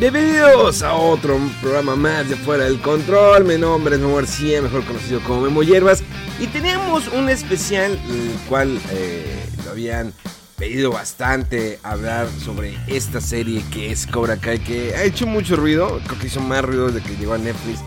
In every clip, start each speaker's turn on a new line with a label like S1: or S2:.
S1: Bienvenidos a otro programa más de Fuera del Control. Mi nombre es Memo García, mejor conocido como Memo Hierbas. Y tenemos un especial, el cual eh, lo habían pedido bastante hablar sobre esta serie que es Cobra Kai, que ha hecho mucho ruido. Creo que hizo más ruido desde que llegó a Netflix,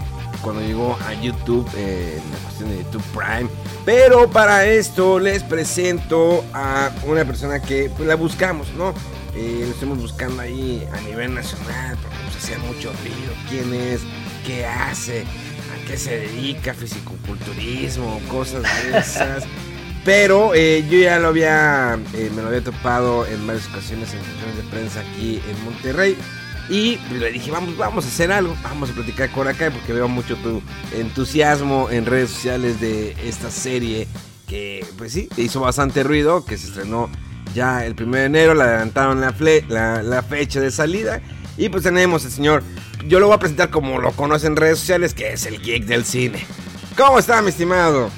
S1: cuando llegó a YouTube, eh, en la cuestión de YouTube Prime. Pero para esto les presento a una persona que pues, la buscamos, ¿no? Eh, lo estamos buscando ahí a nivel nacional porque nos hacía mucho ruido. ¿Quién es? ¿Qué hace? ¿A qué se dedica? Fisicoculturismo, cosas de esas. Pero eh, yo ya lo había, eh, me lo había topado en varias ocasiones en funciones de prensa aquí en Monterrey. Y le dije, vamos, vamos a hacer algo, vamos a platicar con acá porque veo mucho tu entusiasmo en redes sociales de esta serie que, pues sí, hizo bastante ruido, que se estrenó ya el 1 de enero, le adelantaron la, fle- la, fecha de salida. Y pues tenemos al señor, yo lo voy a presentar como lo conoce en redes sociales, que es el geek del cine. ¿Cómo está, mi estimado?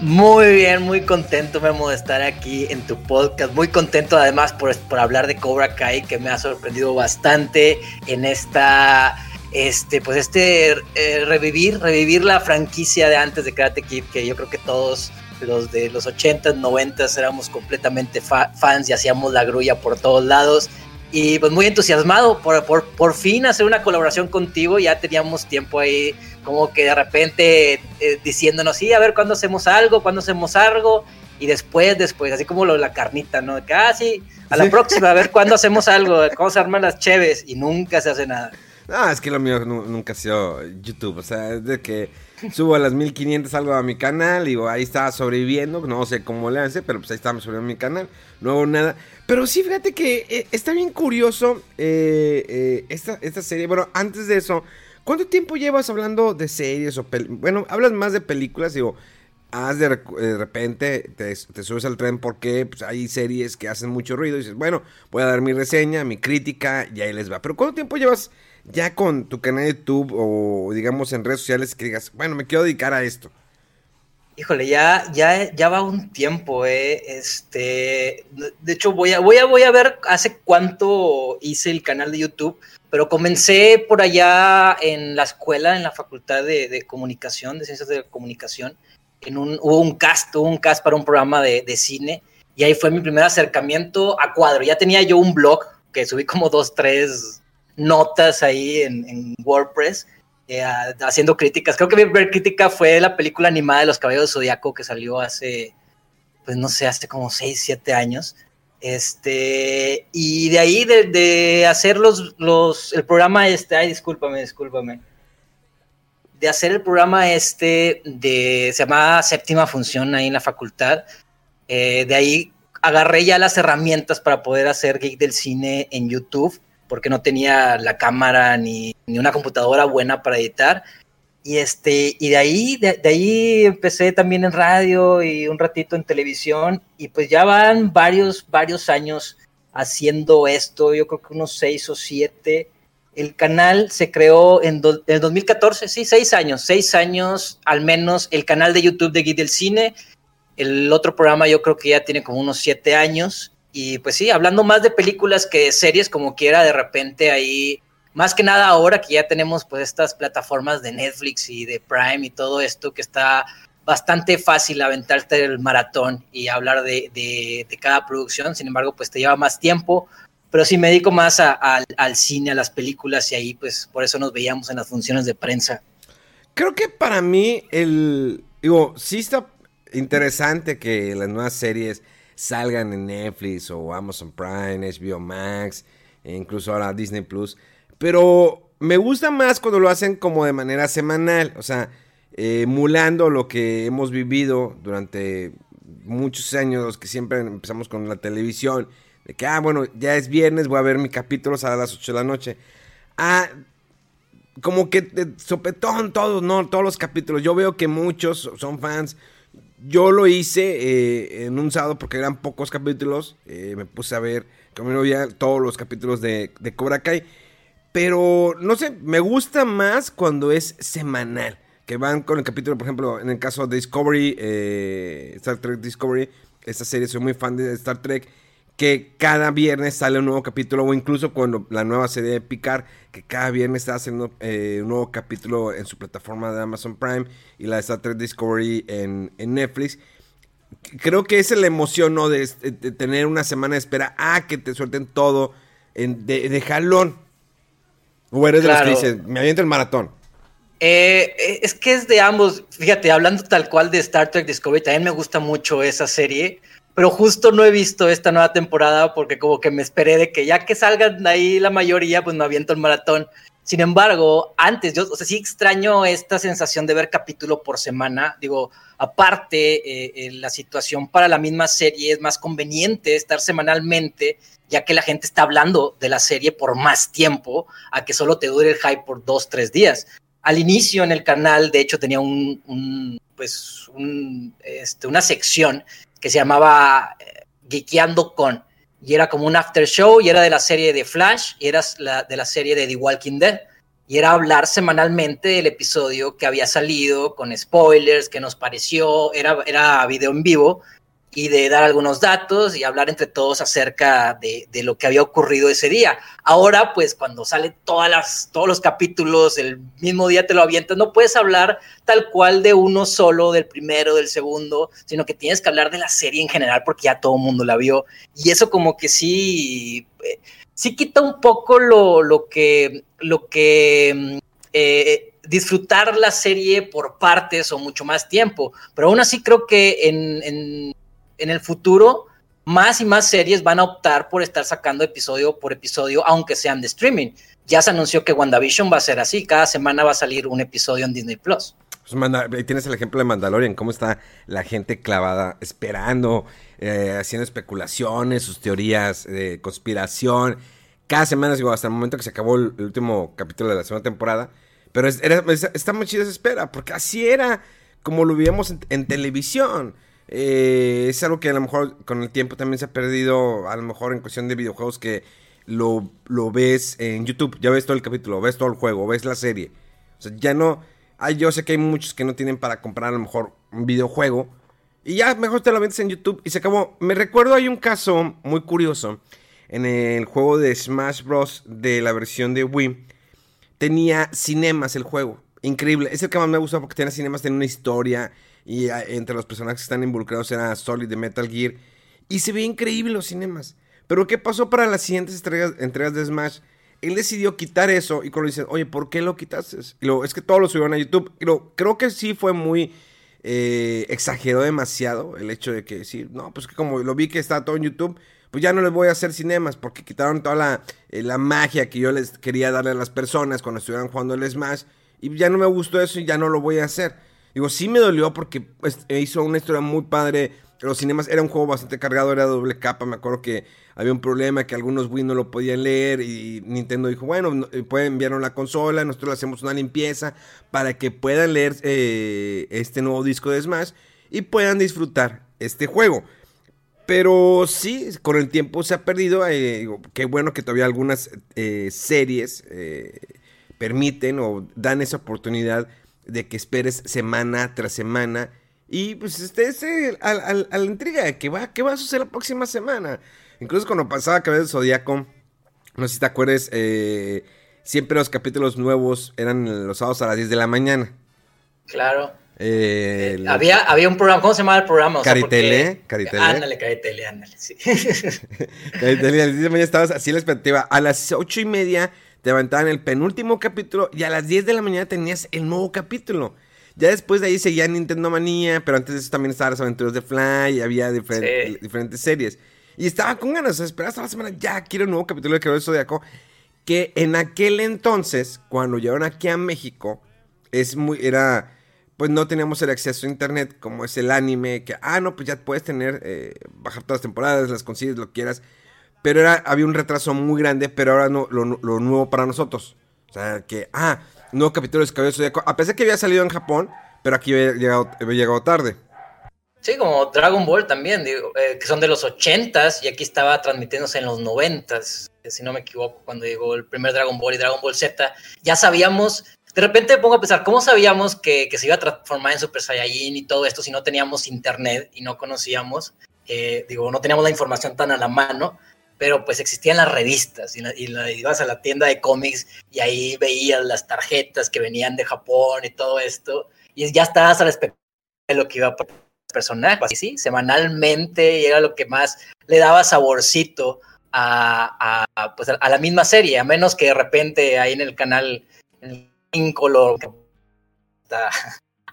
S2: Muy bien, muy contento, Memo, de estar aquí en tu podcast. Muy contento, además, por, por hablar de Cobra Kai, que me ha sorprendido bastante en esta. Este, pues este eh, revivir, revivir la franquicia de antes de Karate Kid, que yo creo que todos los de los 80s, 90s éramos completamente fa- fans y hacíamos la grulla por todos lados. Y pues muy entusiasmado por, por, por fin hacer una colaboración contigo. Ya teníamos tiempo ahí como que de repente eh, diciéndonos, sí, a ver cuándo hacemos algo, cuándo hacemos algo, y después, después, así como lo la carnita, ¿no? Que, ah, a la
S1: Sí.
S2: próxima, a ver cuándo hacemos algo, cómo se arman las cheves, y nunca se hace nada.
S1: No, es que lo mío nu- nunca ha sido YouTube. O sea, es de que subo a las 1500 algo a mi canal digo, ahí estaba sobreviviendo. No sé cómo le hace, pero pues ahí estamos sobreviviendo mi canal. No hago nada. Pero sí, fíjate que eh, está bien curioso eh, eh, esta, esta serie. Bueno, antes de eso, ¿cuánto tiempo llevas hablando de series o pel- Bueno, hablas más de películas, digo. Haz de, de repente, te, te subes al tren porque pues, hay series que hacen mucho ruido y dices, bueno, voy a dar mi reseña, mi crítica y ahí les va. Pero ¿cuánto tiempo llevas ya con tu canal de YouTube o digamos en redes sociales que digas, bueno, me quiero dedicar a esto?
S2: Híjole, ya, ya, ya va un tiempo, eh. Este, de hecho, voy a, voy a, voy a ver hace cuánto hice el canal de YouTube, pero comencé por allá en la escuela, en la facultad de, comunicación, de ciencias de comunicación. En un, hubo un cast, un cast para un programa de, de cine, y ahí fue mi primer acercamiento a cuadro. Ya tenía yo un blog que subí como dos, tres notas ahí en, WordPress eh, haciendo críticas. Creo que mi primera crítica fue la película animada de Los Caballeros del Zodiaco que salió hace, pues no sé, hace como 6, 7 años. Este, y de ahí de, de hacer los, los, el programa este, ay, discúlpame, discúlpame. De hacer el programa este de, se llama Séptima Función ahí en la facultad. Eh, de ahí agarré ya las herramientas para poder hacer Geek del Cine en YouTube porque no tenía la cámara ni, ni una computadora buena para editar. Y, este, y de, ahí, de, de ahí empecé también en radio y un ratito en televisión. Y pues ya van varios, varios años haciendo esto, yo creo que unos seis o siete. El canal se creó en, do- en el 2014, sí, seis años, seis años al menos. El canal de YouTube de Geek del Cine. El otro programa yo creo que ya tiene como unos siete años. Y pues sí, hablando más de películas que de series, como quiera, de repente ahí, más que nada ahora que ya tenemos pues estas plataformas de Netflix y de Prime y todo esto, que está bastante fácil aventarte el maratón y hablar de, de, cada producción, sin embargo, pues te lleva más tiempo, pero sí me dedico más a- al cine, a las películas y ahí pues por eso nos veíamos en las funciones de prensa.
S1: Creo que para mí el... Digo, sí está interesante que las nuevas series salgan en Netflix o Amazon Prime, HBO Max, e incluso ahora Disney Plus. Pero me gusta más cuando lo hacen como de manera semanal, o sea, eh, emulando lo que hemos vivido durante muchos años, los que siempre empezamos con la televisión, de que, ah, bueno, ya es viernes, voy a ver mi capítulo a las 8 de la noche. Ah, como que sopetón todos, ¿no? Todos los capítulos. Yo veo que muchos son fans. Yo lo hice eh, en un sábado porque eran pocos capítulos. Eh, me puse a ver, como no había todos los capítulos de, de Cobra Kai. Pero, no sé, me gusta más cuando es semanal. Que van con el capítulo, por ejemplo, en el caso de Discovery, eh, Star Trek Discovery. Esta serie, soy muy fan de Star Trek que cada viernes sale un nuevo capítulo, o incluso cuando la nueva serie de Picard, que cada viernes está haciendo eh, un nuevo capítulo en su plataforma de Amazon Prime y la de Star Trek Discovery en, Netflix. Creo que esa es la emoción, ¿no? De, tener una semana de espera a que te suelten todo de, jalón. O eres de los que dicen, me aviento el maratón.
S2: Eh, eh, es que es de ambos. Fíjate, hablando tal cual de Star Trek Discovery, también me gusta mucho esa serie pero justo no he visto esta nueva temporada porque como que me esperé de que ya que salgan ahí la mayoría, pues me aviento el maratón. Sin embargo, antes, yo, o sea, sí extraño esta sensación de ver capítulo por semana. Digo, aparte, eh, eh, la situación para la misma serie es más conveniente estar semanalmente, ya que la gente está hablando de la serie por más tiempo, a que solo te dure el hype por dos, tres días. Al inicio en el canal, de hecho, tenía un, pues, este, una sección que se llamaba eh, Geekeando con, y era como un after show, y era de la serie de Flash, y era de la serie de The Walking Dead, y era hablar semanalmente del episodio que había salido, con spoilers, que nos pareció, era, era video en vivo, y de dar algunos datos y hablar entre todos acerca de, lo que había ocurrido ese día. Ahora, pues cuando salen todas las, todos los capítulos, el mismo día te lo avientas, no puedes hablar tal cual de uno solo, del primero, del segundo, sino que tienes que hablar de la serie en general porque ya todo el mundo la vio. Y eso como que sí, eh, sí quita un poco lo, lo que, lo que eh, disfrutar la serie por partes o mucho más tiempo. Pero aún así creo que en en el futuro más y más series van a optar por estar sacando episodio por episodio, aunque sean de streaming. Ya se anunció que WandaVision va a ser así, cada semana va a salir un episodio en Disney Plus.
S1: Pues ahí tienes el ejemplo de Mandalorian, cómo está la gente clavada, esperando, eh, haciendo especulaciones, sus teorías de conspiración. Cada semana, digo, hasta el momento que se acabó el, último capítulo de la segunda temporada. Pero está muy chida esa espera, porque así era como lo vivimos en televisión. Eh, es algo que a lo mejor con el tiempo también se ha perdido, a lo mejor en cuestión de videojuegos que lo, lo ves en YouTube, ya ves todo el capítulo, ves todo el juego, ves la serie. O sea, ya no... Ay, yo sé que hay muchos que no tienen para comprar a lo mejor un videojuego. Y ya mejor te lo vendes en YouTube y se acabó. Me recuerdo hay un caso muy curioso. En el juego de Smash Bros. de la versión de Wii. Tenía cinemas el juego. Increíble. Es el que más me gusta porque tenía cinemas, tenía una historia. Y ah, entre los personajes que están involucrados era Solid de Metal Gear. Y se ve increíble los cinemas. Pero ¿qué pasó para las siguientes entregas, de Smash? Él decidió quitar eso y cuando dicen, oye, ¿por qué lo quitaste? Y lo, es que todos lo subieron a YouTube. Y lo, creo que sí fue muy... Eh, exageró demasiado el hecho de que decir, no, pues que como lo vi que está todo en YouTube, pues ya no les voy a hacer cinemas porque quitaron toda la, eh, la magia que yo les quería darle a las personas cuando estuvieran jugando el Smash. Y ya no me gustó eso y ya no lo voy a hacer. Digo, sí me dolió porque pues, hizo una historia muy padre. Los cinemas era un juego bastante cargado, era doble capa. Me acuerdo que había un problema que algunos Wii no lo podían leer y Nintendo dijo, bueno, eh, pueden enviarnos la consola, nosotros le hacemos una limpieza para que puedan leer eh, este nuevo disco de Smash y puedan disfrutar este juego. Pero sí, con el tiempo se ha perdido. Eh, qué bueno que todavía algunas series permiten o dan esa oportunidad de que esperes semana tras semana. Y pues estés a, la intriga de que va, qué va a suceder la próxima semana. Incluso cuando pasaba Cabeza del Zodíaco, no sé si te acuerdas, eh, siempre los capítulos nuevos eran los sábados a las 10 de la mañana.
S2: Claro. Eh, eh, había, había un programa, ¿cómo se llamaba el programa?
S1: Caritele, Caritele.
S2: Ándale, Caritele, ándale, sí.
S1: Caritele, a las 10 de la mañana estabas así la expectativa. A las 8 y media te levantaban el penúltimo capítulo y a las 10 de la mañana tenías el nuevo capítulo. Ya después de ahí seguía Nintendo Manía, pero antes de eso también estaban las aventuras de Fly, y había diferentes series. Y estaba con ganas, de esperar hasta la semana, ya quiero un nuevo capítulo de Cabello Zodíaco. Que en aquel entonces, cuando llegaron aquí a México, es muy, era, pues no teníamos el acceso a internet como es el anime, que, ah, no, pues ya puedes tener, eh, bajar todas las temporadas, las consigues, lo quieras. Pero era, había un retraso muy grande, pero ahora no, lo, nuevo para nosotros. O sea, que, ah, nuevo capítulo de Cabello Zodíaco, a pesar que había salido en Japón, pero aquí había llegado, había llegado tarde.
S2: Sí, como Dragon Ball también, digo, eh, que son de los 80s y aquí estaba transmitiéndose en los 90s, si no me equivoco, cuando llegó el primer Dragon Ball y Dragon Ball Z. Ya sabíamos, de repente me pongo a pensar, ¿cómo sabíamos que, que se iba a transformar en Super Saiyajin y todo esto si no teníamos internet y no conocíamos? Eh, digo, no teníamos la información tan a la mano, pero pues existían las revistas y, y, ibas a la tienda de cómics y ahí veías las tarjetas que venían de Japón y todo esto y ya estabas a la de lo que iba a pasar personajes, sí, semanalmente y era lo que más le daba saborcito a, pues a, la misma serie, a menos que de repente ahí en el canal en color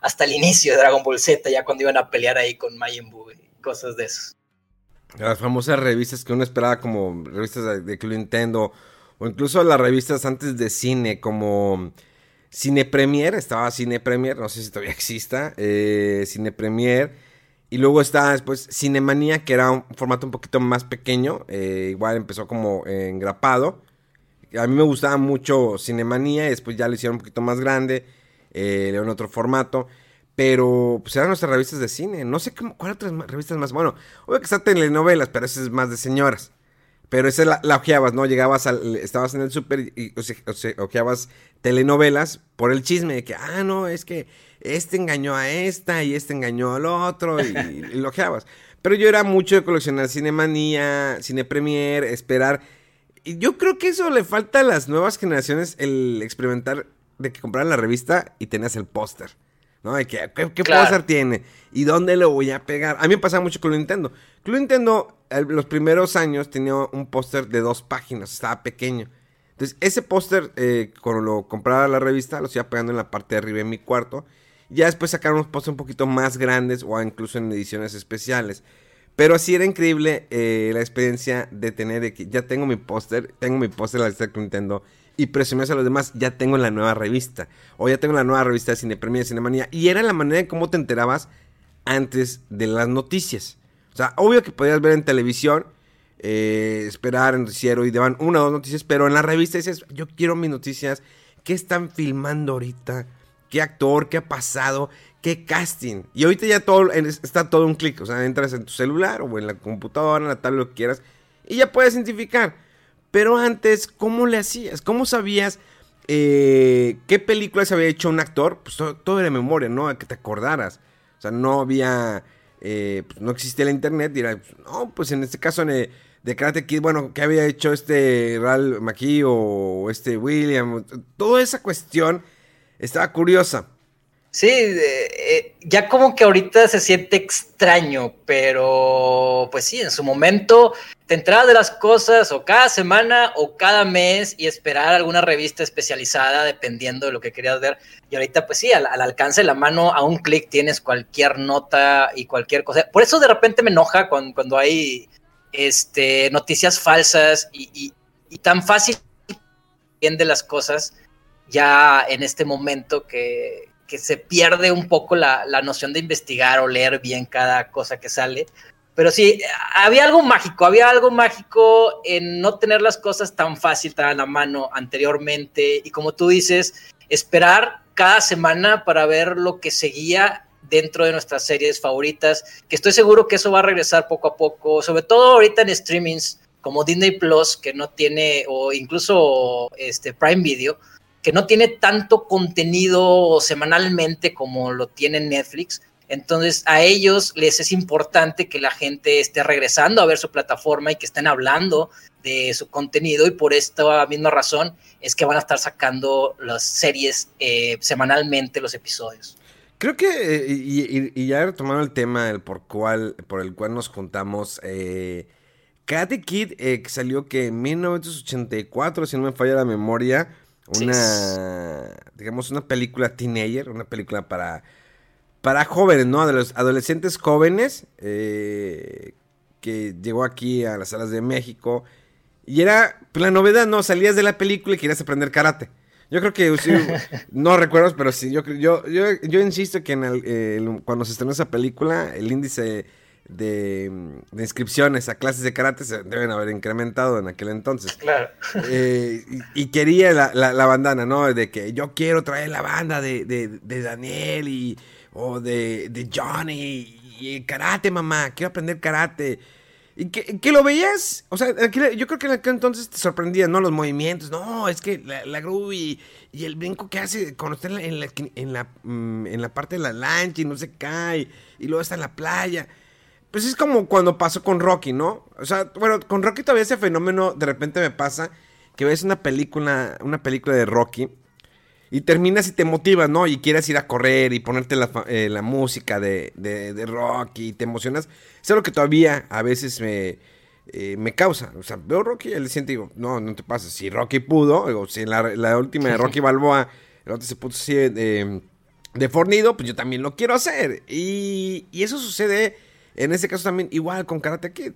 S2: hasta, el inicio de Dragon Ball Z, ya cuando iban a pelear ahí con Majin y cosas de eso.
S1: Las famosas revistas que uno esperaba como revistas de, de Nintendo o incluso las revistas antes de cine como Cine Premier, estaba Cine Premier, no sé si todavía exista, eh, Cine Premier y luego está después Cinemanía, que era un formato un poquito más pequeño. Eh, igual empezó como engrapado. A mí me gustaba mucho Cinemanía y después ya lo hicieron un poquito más grande. Eh, le dieron otro formato. Pero pues eran nuestras revistas de cine. No sé cómo, cuál otras revistas más. Bueno, obvio que está telenovelas, pero esa es más de señoras. Pero esa la, la ojeabas, ¿no? Llegabas al. Estabas en el súper y, ojeabas telenovelas por el chisme de que, ah, no, es que este engañó a esta y este engañó al otro y, y lojeabas. Pero yo era mucho de coleccionar Cinemanía, Cine Premier, esperar. Y yo creo que eso le falta a las nuevas generaciones, el experimentar de que compraran la revista y tenías el póster. ¿No? De que, ¿qué, póster tiene? ¿Y dónde lo voy a pegar? A mí me pasaba mucho con Nintendo. Club Nintendo, los primeros años, tenía un póster de dos páginas, estaba pequeño. Entonces, ese póster, eh, cuando lo compraba la revista, lo iba pegando en la parte de arriba de mi cuarto. Ya después sacaron unos pósters un poquito más grandes o incluso en ediciones especiales. Pero así era increíble eh, la experiencia de tener de que ya tengo mi póster, tengo mi póster de la lista de Nintendo y presumirse a los demás, ya tengo la nueva revista. O ya tengo la nueva revista de Cine Premier, de Cinemanía. Y era la manera en cómo te enterabas antes de las noticias. O sea, obvio que podías ver en televisión, eh, esperar en noticiero y daban una o dos noticias, pero en la revista dices, yo quiero mis noticias. ¿Qué están filmando ahorita? qué actor, qué ha pasado, qué casting. Y ahorita ya todo está todo un clic. O sea, entras en tu celular o en la computadora, en la tablet, lo que quieras, y ya puedes identificar. Pero antes, ¿cómo le hacías? ¿Cómo sabías eh, qué películas había hecho un actor? Pues todo, era de memoria, ¿no? A que te acordaras. O sea, no había. Eh, pues, no existía la internet. Dirá, no, pues en este caso de, de Karate Kid, bueno, ¿qué había hecho este Ralph McKee o este William? Toda esa cuestión estaba curiosa.
S2: Sí, eh, ya como que ahorita se siente extraño, pero pues sí, en su momento te entrabas de las cosas o cada semana o cada mes y esperar alguna revista especializada dependiendo de lo que querías ver. Y ahorita pues sí, al, alcance de la mano, a un clic tienes cualquier nota y cualquier cosa. Por eso de repente me enoja cuando, cuando hay este, noticias falsas y, y tan fácil de las cosas ya en este momento que, se pierde un poco la, noción de investigar o leer bien cada cosa que sale. Pero sí, había algo mágico, había algo mágico en no tener las cosas tan fácil, tan a la mano anteriormente. Y como tú dices, esperar cada semana para ver lo que seguía dentro de nuestras series favoritas, que estoy seguro que eso va a regresar poco a poco, sobre todo ahorita en streamings como Disney Plus, que no tiene, o incluso este Prime Video, que no tiene tanto contenido semanalmente como lo tiene Netflix. Entonces a ellos les es importante que la gente esté regresando a ver su plataforma y que estén hablando de su contenido y por esta misma razón es que van a estar sacando las series eh, semanalmente, los episodios.
S1: Creo que, eh, y, ya retomando el tema del por, por el cual nos juntamos, eh, Kid eh, salió que en 1984, si no me falla la memoria, una, digamos, una película teenager, una película para, para jóvenes, ¿no? De los adolescentes jóvenes eh, que llegó aquí a las salas de México. Y era pues, la novedad, ¿no? Salías de la película y querías aprender karate. Yo creo que no recuerdo, pero sí, yo, yo, yo, yo insisto que en el, cuando se estrenó esa película, el índice de, inscripciones a clases de karate se deben haber incrementado en aquel entonces.
S2: Claro.
S1: Eh, y, quería la, bandana, ¿no? De que yo quiero traer la banda de, de, Daniel y, o de, de Johnny y, karate, mamá, quiero aprender karate. Y que, que, lo veías, o sea, yo creo que en aquel entonces te sorprendía, ¿no? Los movimientos, no, es que la, la y, el brinco que hace cuando está en la, en, la, mm, en la parte de la lancha y no se cae, y luego está en la playa. Pues es como cuando pasó con Rocky, ¿no? O sea, bueno, con Rocky todavía ese fenómeno de repente me pasa que ves una película, una película de Rocky y terminas y te motivas, ¿no? Y quieres ir a correr y ponerte la, eh, música de, de, Rocky y te emocionas. Es algo que todavía a veces me, eh, me causa. O sea, veo Rocky y le siento y digo, no, no te pasa. Si Rocky pudo, o si en la, última de Rocky Balboa el otro se puso así de, fornido, pues yo también lo quiero hacer. Y, y eso sucede en ese caso también igual con Karate Kid.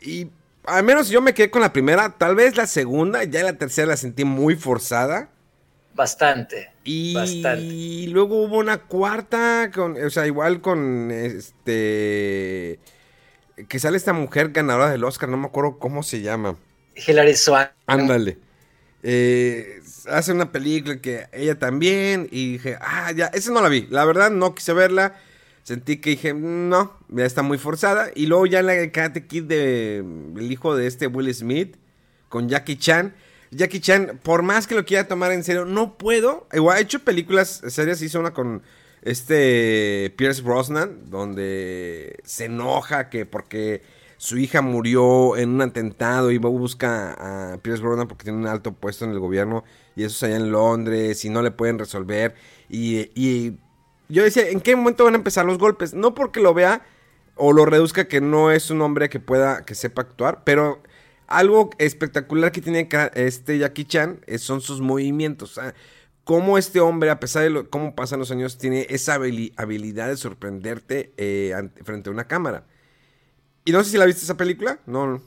S1: Y al menos yo me quedé con la primera, tal vez la segunda, ya la tercera la sentí muy forzada.
S2: Bastante.
S1: Y bastante. luego hubo una cuarta, con, o sea, igual con este... Que sale esta mujer ganadora del Oscar, no me acuerdo cómo se llama.
S2: Hilary Swan.
S1: Ándale. Eh, hace una película que ella también, y dije, ah, ya, esa no la vi. La verdad, no quise verla sentí que dije, no, ya está muy forzada. Y luego ya la Karate Kid de el hijo de este Will Smith con Jackie Chan. Jackie Chan, por más que lo quiera tomar en serio, no puedo. Igual ha hecho películas serias, hizo una con este Pierce Brosnan, donde se enoja que porque su hija murió en un atentado y busca a Pierce Brosnan porque tiene un alto puesto en el gobierno y eso es allá en Londres y no le pueden resolver. Y, y yo decía, ¿en qué momento van a empezar los golpes? No porque lo vea o lo reduzca que no es un hombre que pueda, que sepa actuar, pero algo espectacular que tiene este Jackie Chan son sus movimientos. O sea, cómo este hombre, a pesar de cómo pasan los años, tiene esa habilidad de sorprenderte eh, frente a una cámara. Y no sé si la viste esa película, no.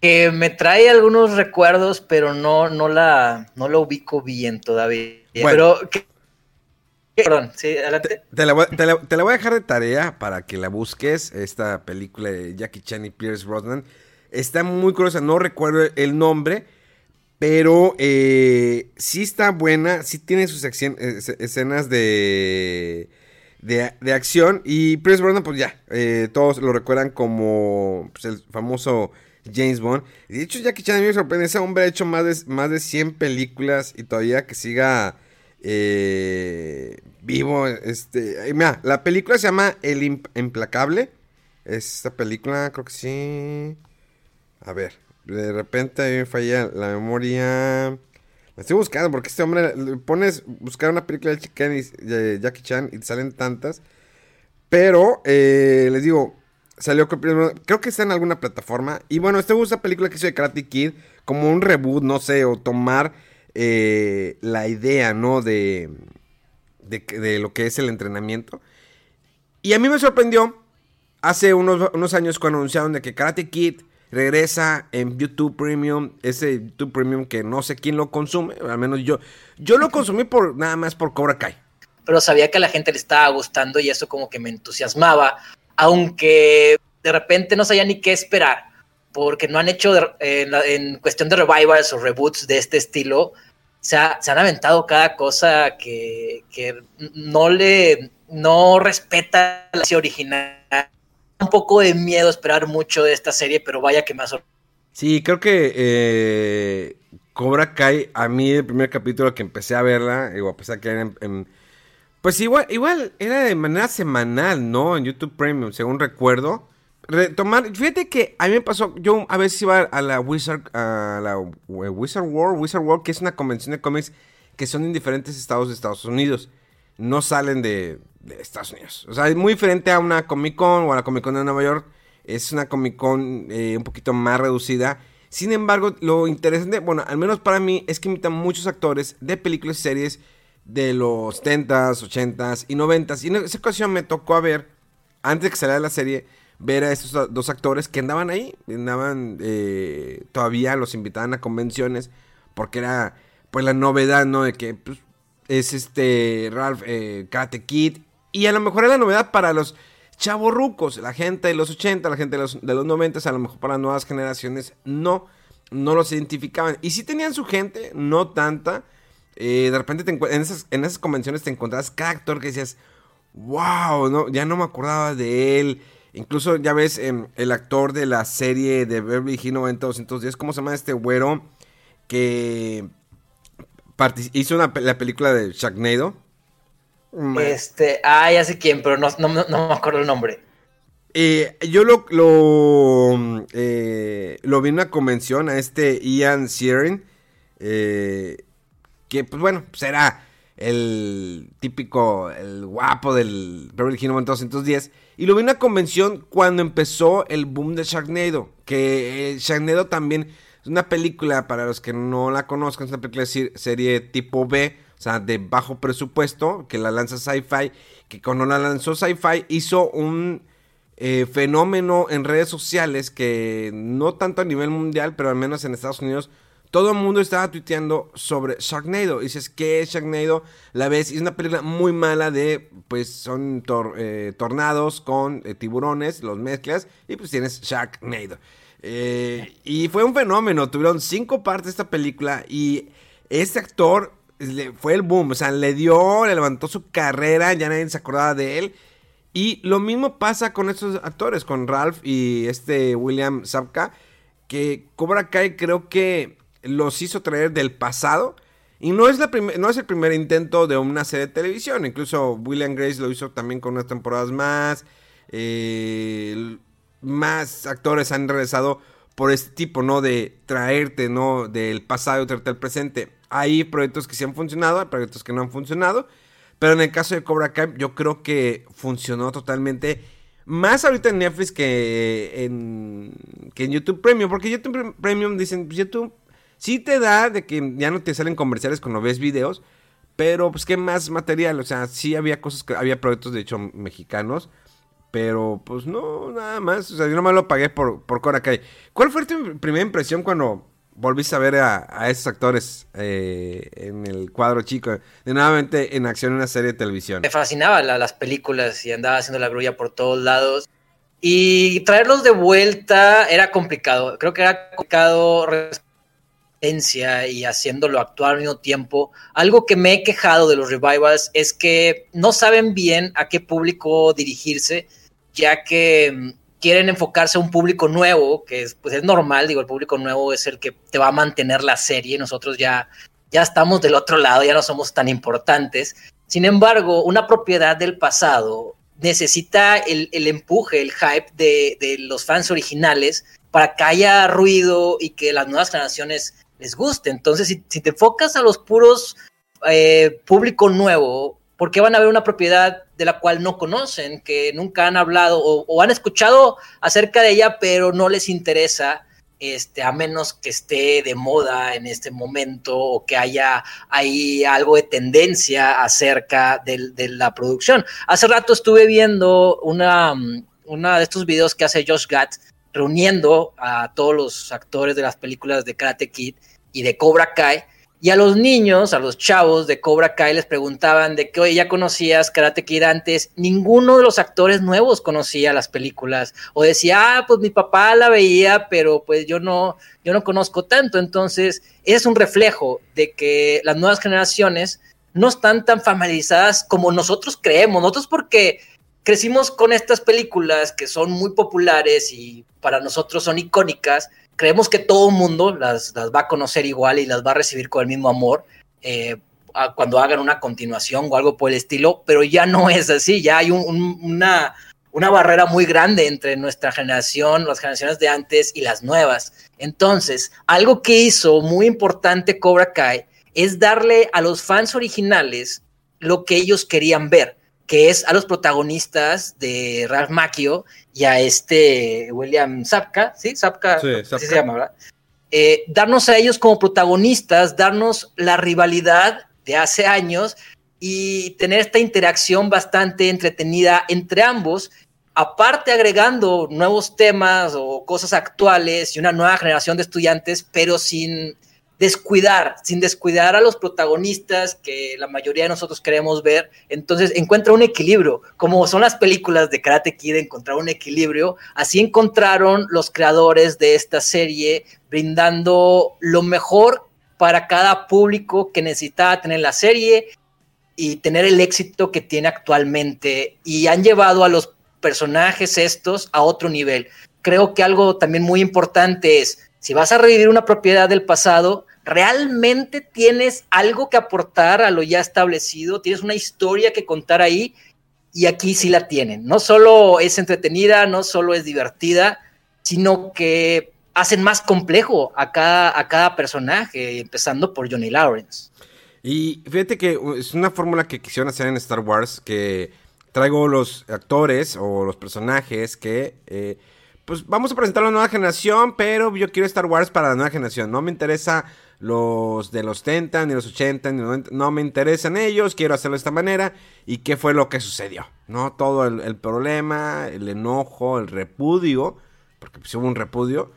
S2: Que me trae algunos recuerdos, pero no, no la, no la ubico bien todavía. Pero Perdón, sí, adelante.
S1: Te, la voy, a dejar de tarea para que la busques, esta película de Jackie Chan y Pierce Brosnan. Está muy curiosa, no recuerdo el nombre, pero eh, sí está buena, sí tiene sus escenas de, de, acción. Y Pierce Brosnan, pues ya, eh, todos lo recuerdan como pues, el famoso James Bond. De hecho, Jackie Chan me sorprende, ese hombre ha hecho más de, más de 100 películas y todavía que siga eh, vivo. Este, mira, la película se llama El Implacable. Esta película, creo que sí. A ver, de repente me falla la memoria. La estoy buscando porque este hombre pones buscar una película de Jackie Chan y salen tantas. Pero eh, les digo, salió creo que está en alguna plataforma. Y bueno, este esta película que hizo de Karate Kid como un reboot, no sé, o tomar eh, la idea, ¿no? De, de, lo que es el entrenamiento. Y a mí me sorprendió hace unos, años cuando anunciaron de que Karate Kid regresa en YouTube Premium, ese YouTube Premium que no sé quién lo consume, al menos yo, yo lo consumí por nada más por Cobra Kai.
S2: Pero sabía que a la gente le estaba gustando y eso como que me entusiasmaba, aunque de repente no sabía ni qué esperar, porque no han hecho en, cuestión de revivals o reboots de este estilo, se, han aventado cada cosa que, no le no respeta la serie original. Un poco de miedo esperar mucho de esta serie, pero vaya que más.
S1: Sí, creo que eh, Cobra Kai, a mí el primer capítulo que empecé a verla, digo, a pesar que era en, pues igual, igual era de manera semanal, ¿no? En YouTube Premium, según recuerdo retomar. Fíjate que a mí me pasó. Yo a veces iba a la Wizard, a la Wizard World, Wizard World, que es una convención de cómics que son en diferentes estados de Estados Unidos. No salen de, Estados Unidos. O sea, es muy diferente a una Comic Con o a la Comic Con de Nueva York. Es una Comic Con eh, un poquito más reducida. Sin embargo, lo interesante, bueno, al menos para mí, es que imitan muchos actores de películas y series de los 70s, 80s y 90s. Y en esa ocasión me tocó a ver, antes de que saliera la serie, ver a estos dos actores que andaban ahí, andaban eh, todavía, los invitaban a convenciones, porque era pues la novedad, ¿no? De que pues, es este Ralph eh, Kid. Y a lo mejor es la novedad para los chavorrucos, la gente de los 80, la gente de los, de los 90, a lo mejor para las nuevas generaciones no, no los identificaban. Y si tenían su gente, no tanta. Eh, de repente en, esas, en esas convenciones te encontrabas cada actor que decías, wow, no, ya no me acordaba de él. Incluso ya ves em, el actor de la serie de Beverly Hills 90210, ¿cómo se llama este güero? Que hizo la película de Sharknado.
S2: Este, ah, ya sé quién, pero no, me acuerdo el nombre.
S1: Eh, yo lo, lo, eh, lo, vi en una convención a este Ian Searing, eh, que pues bueno, será pues, el típico, el guapo del Beverly Hills 210. Y lo vi en una convención cuando empezó el boom de Sharknado, que Sharknado también es una película, para los que no la conozcan, es una película de serie tipo B, o sea, de bajo presupuesto, que la lanza Sci-Fi, que cuando la lanzó Sci-Fi hizo un eh, fenómeno en redes sociales que no tanto a nivel mundial, pero al menos en Estados Unidos, todo el mundo estaba tuiteando sobre Sharknado. Y dices, ¿qué es Sharknado? La ves, y es una película muy mala de, pues son eh, tornados con eh, tiburones, los mezclas, y pues tienes Sharknado. Eh, y fue un fenómeno. Tuvieron cinco partes esta película. Y este actor fue el boom. O sea, le dio, le levantó su carrera. Ya nadie se acordaba de él. Y lo mismo pasa con estos actores, con Ralph y este William Zabka. Que Cobra Kai creo que los hizo traer del pasado. Y no es, la no es el primer intento de una serie de televisión. Incluso William Grace lo hizo también con unas temporadas más. Eh, más actores han regresado por este tipo, ¿no? De traerte, ¿no? Del pasado y traerte al presente. Hay proyectos que sí han funcionado, hay proyectos que no han funcionado. Pero en el caso de Cobra Kai, yo creo que funcionó totalmente. Más ahorita en Netflix que en, que en YouTube Premium. Porque YouTube Premium dicen, pues, YouTube sí te da de que ya no te salen comerciales cuando ves videos. Pero pues qué más material. O sea, sí había cosas que había proyectos de hecho mexicanos pero pues no, nada más. O sea, yo nomás lo pagué por, por Cora Kai. ¿Cuál fue tu primera impresión cuando volviste a ver a, esos actores eh, en el cuadro chico, de nuevamente en acción en una serie de televisión?
S2: Me fascinaba las películas y andaba haciendo la grulla por todos lados. Y traerlos de vuelta era complicado. Creo que era complicado y haciéndolo actuar al mismo tiempo. Algo que me he quejado de los revivals es que no saben bien a qué público dirigirse ya que mm, quieren enfocarse a un público nuevo, que es, pues es normal, digo, el público nuevo es el que te va a mantener la serie, nosotros ya, ya estamos del otro lado, ya no somos tan importantes. Sin embargo, una propiedad del pasado necesita el, empuje, el hype de, los fans originales para que haya ruido y que las nuevas generaciones les guste. Entonces, si, te enfocas a los puros eh, público nuevo, ¿por qué van a ver una propiedad de la cual no conocen, que nunca han hablado o, han escuchado acerca de ella, pero no les interesa, este, a menos que esté de moda en este momento o que haya ahí algo de tendencia acerca de, la producción. Hace rato estuve viendo una, una de estos videos que hace Josh Gatt reuniendo a todos los actores de las películas de Karate Kid y de Cobra Kai y a los niños, a los chavos de Cobra Kai les preguntaban de que, oye, ya conocías Karate Kid antes. Ninguno de los actores nuevos conocía las películas. O decía, ah, pues mi papá la veía, pero pues yo no, yo no conozco tanto. Entonces, es un reflejo de que las nuevas generaciones no están tan familiarizadas como nosotros creemos. Nosotros porque crecimos con estas películas que son muy populares y para nosotros son icónicas. Creemos que todo el mundo las, va a conocer igual y las va a recibir con el mismo amor eh, cuando hagan una continuación o algo por el estilo, pero ya no es así, ya hay una, una barrera muy grande entre nuestra generación, las generaciones de antes y las nuevas. Entonces, algo que hizo muy importante Cobra Kai es darle a los fans originales lo que ellos querían ver que es a los protagonistas de Ralph Macchio y a este William Zapka, ¿sí? Zapka, sí, se llama, ¿verdad? eh, darnos a ellos como protagonistas, darnos la rivalidad de hace años y tener esta interacción bastante entretenida entre ambos, aparte agregando nuevos temas o cosas actuales y una nueva generación de estudiantes, pero sin descuidar, sin descuidar a los protagonistas que la mayoría de nosotros queremos ver. Entonces encuentra un equilibrio, como son las películas de Karate Kid, encontrar un equilibrio. Así encontraron los creadores de esta serie, brindando lo mejor para cada público que necesitaba tener la serie y tener el éxito que tiene actualmente. Y han llevado a los personajes estos a otro nivel. Creo que algo también muy importante es, si vas a revivir una propiedad del pasado, realmente tienes algo que aportar a lo ya establecido, tienes una historia que contar ahí y aquí sí la tienen. No solo es entretenida, no solo es divertida, sino que hacen más complejo a cada, a cada personaje, empezando por Johnny Lawrence.
S1: Y fíjate que es una fórmula que quisieron hacer en Star Wars, que traigo los actores o los personajes que... Eh, pues vamos a presentar la nueva generación, pero yo quiero Star Wars para la nueva generación. No me interesa los de los 70, ni los 80, ni los 90, no me interesan ellos, quiero hacerlo de esta manera. ¿Y qué fue lo que sucedió? ¿No? Todo el, problema, el enojo, el repudio, porque pues hubo un repudio,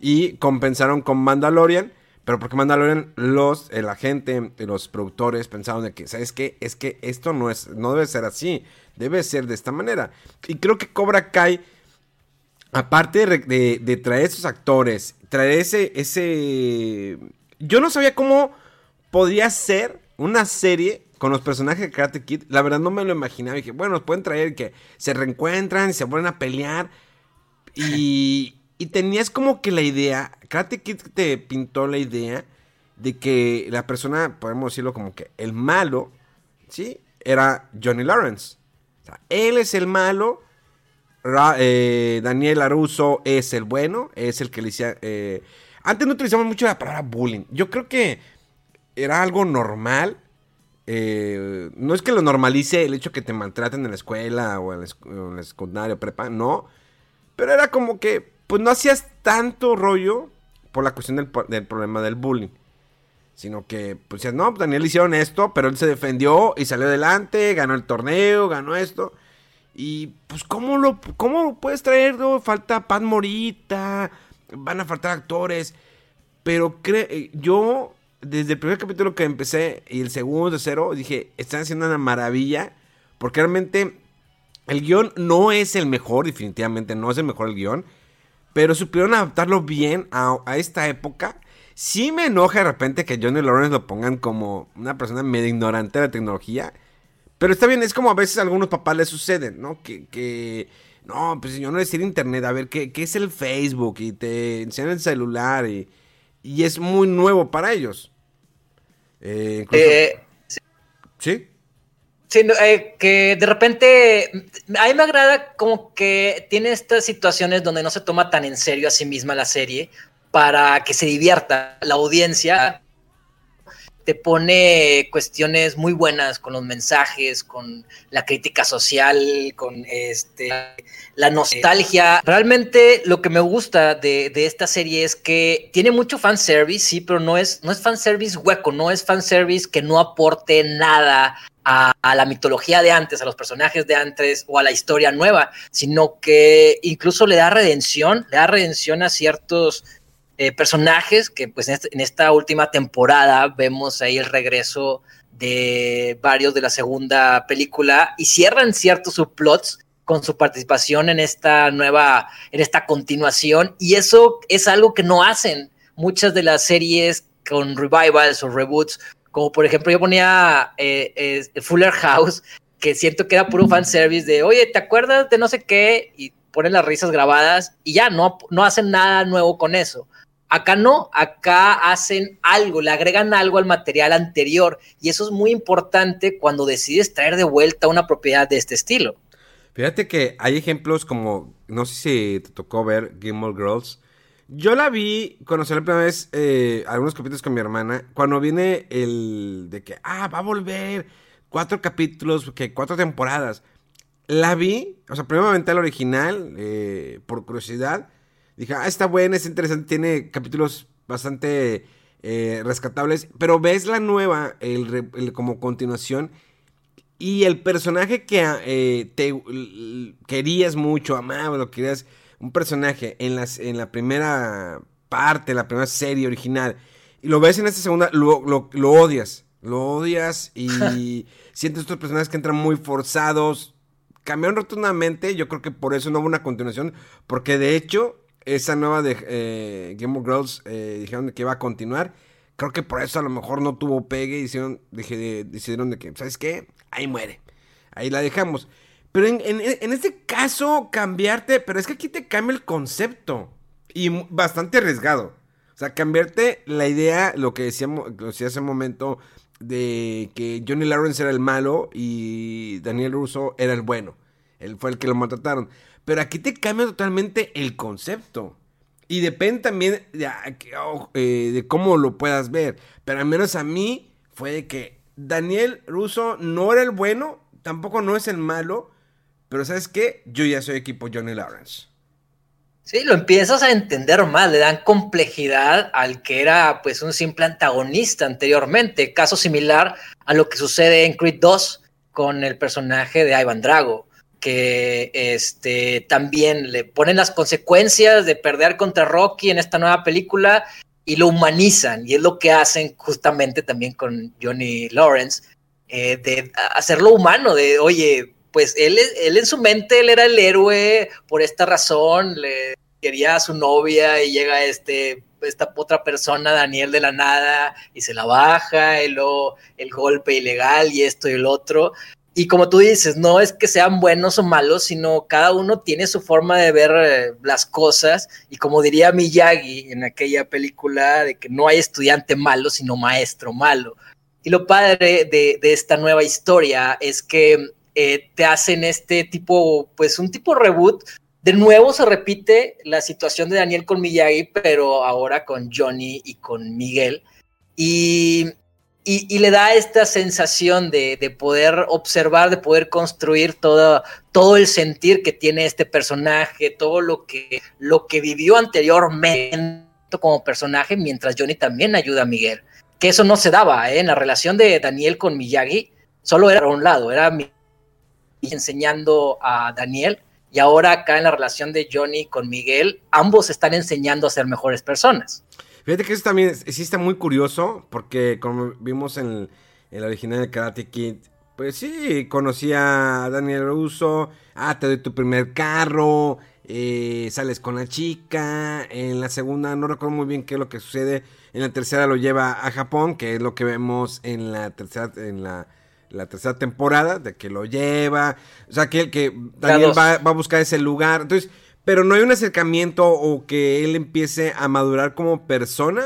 S1: y compensaron con Mandalorian. Pero porque Mandalorian, los, la gente, los productores pensaron de que, ¿sabes qué? Es que esto no es, no debe ser así, debe ser de esta manera. Y creo que Cobra Kai aparte de, traer esos actores, traer ese, ese... Yo no sabía cómo podría ser una serie con los personajes de Karate Kid. La verdad no me lo imaginaba. Dije, bueno, pueden traer que se reencuentran y se vuelven a pelear. Y, y tenías como que la idea, Karate Kid te pintó la idea de que la persona, podemos decirlo como que el malo, ¿sí? Era Johnny Lawrence. O sea, él es el malo eh, Daniel Aruso es el bueno, es el que le decía... Eh, antes no utilizamos mucho la palabra bullying. Yo creo que era algo normal. Eh, no es que lo normalice el hecho que te maltraten en la escuela o en la, secundaria prepa, no. Pero era como que, pues no hacías tanto rollo por la cuestión del, del problema del bullying. Sino que, pues no, pues, Daniel hicieron esto, pero él se defendió y salió adelante, ganó el torneo, ganó esto. Y pues, ¿cómo lo, cómo puedes traer? Falta Pat Morita, van a faltar actores. Pero eh, yo, desde el primer capítulo que empecé y el segundo, tercero, dije, están haciendo una maravilla. Porque realmente el guion no es el mejor, definitivamente no es el mejor el guion. Pero supieron adaptarlo bien a, a esta época. Sí me enoja de repente que Johnny Lawrence lo pongan como una persona medio ignorante de la tecnología. Pero está bien, es como a veces a algunos papás les suceden, ¿no? Que, que no, pues yo no decir internet, a ver, ¿qué, ¿qué, es el Facebook? Y te enseñan el celular y, y es muy nuevo para ellos.
S2: Eh, eh sí. sí. Eh, que de repente, a mí me agrada como que tiene estas situaciones donde no se toma tan en serio a sí misma la serie para que se divierta la audiencia te pone cuestiones muy buenas con los mensajes, con la crítica social, con este, la nostalgia. Realmente lo que me gusta de, esta serie es que tiene mucho fanservice, sí, pero no es, no es fanservice hueco, no es fanservice que no aporte nada a, a, la mitología de antes, a los personajes de antes o a la historia nueva, sino que incluso le da redención, le da redención a ciertos eh, personajes que pues en, esta última temporada vemos ahí el regreso de varios de la segunda película y cierran ciertos subplots con su participación en esta nueva, en esta continuación y eso es algo que no hacen muchas de las series con revivals o reboots, como por ejemplo yo ponía eh, Fuller House, que siento que era puro fanservice de, oye, ¿te acuerdas de no sé qué? Y ponen las risas grabadas y ya no, no hacen nada nuevo con eso. Acá no, acá hacen algo, le agregan algo al material anterior y eso es muy importante cuando decides traer de vuelta una propiedad de este estilo.
S1: Fíjate que hay ejemplos como, no sé si te tocó ver Gilmore Girls. Yo la vi, conocí la primera vez eh, algunos capítulos con mi hermana, cuando viene el de que, ah, va a volver, cuatro capítulos, que cuatro temporadas. La vi, o sea, primero me el original, eh, por curiosidad, Dije, ah, está buena, es interesante, tiene capítulos bastante eh, rescatables. Pero ves la nueva, el, como continuación. Y el personaje que eh, te querías mucho, amabas, lo querías. Un personaje en, las, en la primera parte, la primera serie original. Y lo ves en esta segunda, lo, lo odias. Lo odias y sientes estos personajes que entran muy forzados. Cambiaron rotundamente. Yo creo que por eso no hubo una continuación. Porque de hecho, esa nueva de eh, Game of Girls eh, dijeron que iba a continuar. Creo que por eso a lo mejor no tuvo pegue y hicieron, dije, decidieron de que, ¿sabes qué? Ahí muere. Ahí la dejamos. Pero en, este caso, cambiarte, pero es que aquí te cambia el concepto. Y bastante arriesgado. O sea, cambiarte la idea, lo que decíamos, lo decía hace un momento, de que Johnny Lawrence era el malo y Daniel Russo era el bueno. Él fue el que lo maltrataron. Pero aquí te cambia totalmente el concepto. Y depende también eh, de, cómo lo puedas ver. Pero al menos a mí fue de que Daniel Russo no era el bueno, tampoco no es el malo. Pero ¿sabes qué? Yo ya soy equipo Johnny Lawrence.
S2: Sí, lo empiezas a entender más, le dan complejidad al que era pues un simple antagonista anteriormente, caso similar a lo que sucede en Creed 2 con el personaje de Ivan Drago, que este, también le ponen las consecuencias de perder contra Rocky en esta nueva película y lo humanizan, y es lo que hacen justamente también con Johnny Lawrence, eh, de hacerlo humano, de, oye, pues él, él en su mente, él era el héroe por esta razón, le quería a su novia y llega este, esta otra persona, Daniel de la nada, y se la baja, y luego el golpe ilegal y esto y el otro. Y como tú dices, no es que sean buenos o malos, sino cada uno tiene su forma de ver eh, las cosas. Y como diría Miyagi en aquella película, de que no hay estudiante malo, sino maestro malo. Y lo padre de, esta nueva historia es que eh, te hacen este tipo, pues un tipo reboot. De nuevo se repite la situación de Daniel con Miyagi, pero ahora con Johnny y con Miguel. Y, y, le da esta sensación de, de, poder observar, de poder construir todo, todo el sentir que tiene este personaje, todo lo que, lo que vivió anteriormente como personaje, mientras Johnny también ayuda a Miguel. Que eso no se daba ¿eh? en la relación de Daniel con Miyagi, solo era un lado, era enseñando a Daniel y ahora acá en la relación de Johnny con Miguel, ambos están enseñando a ser mejores personas.
S1: Fíjate que eso también sí está muy curioso, porque como vimos en el, original de Karate Kid, pues sí, conocía a Daniel Russo, ah, te doy tu primer carro, eh, sales con la chica, en la segunda no recuerdo muy bien qué es lo que sucede, en la tercera lo lleva a Japón, que es lo que vemos en la tercera, en la la tercera temporada, de que lo lleva, o sea, que, que Daniel va, a buscar ese lugar, entonces, pero no hay un acercamiento o que él empiece a madurar como persona,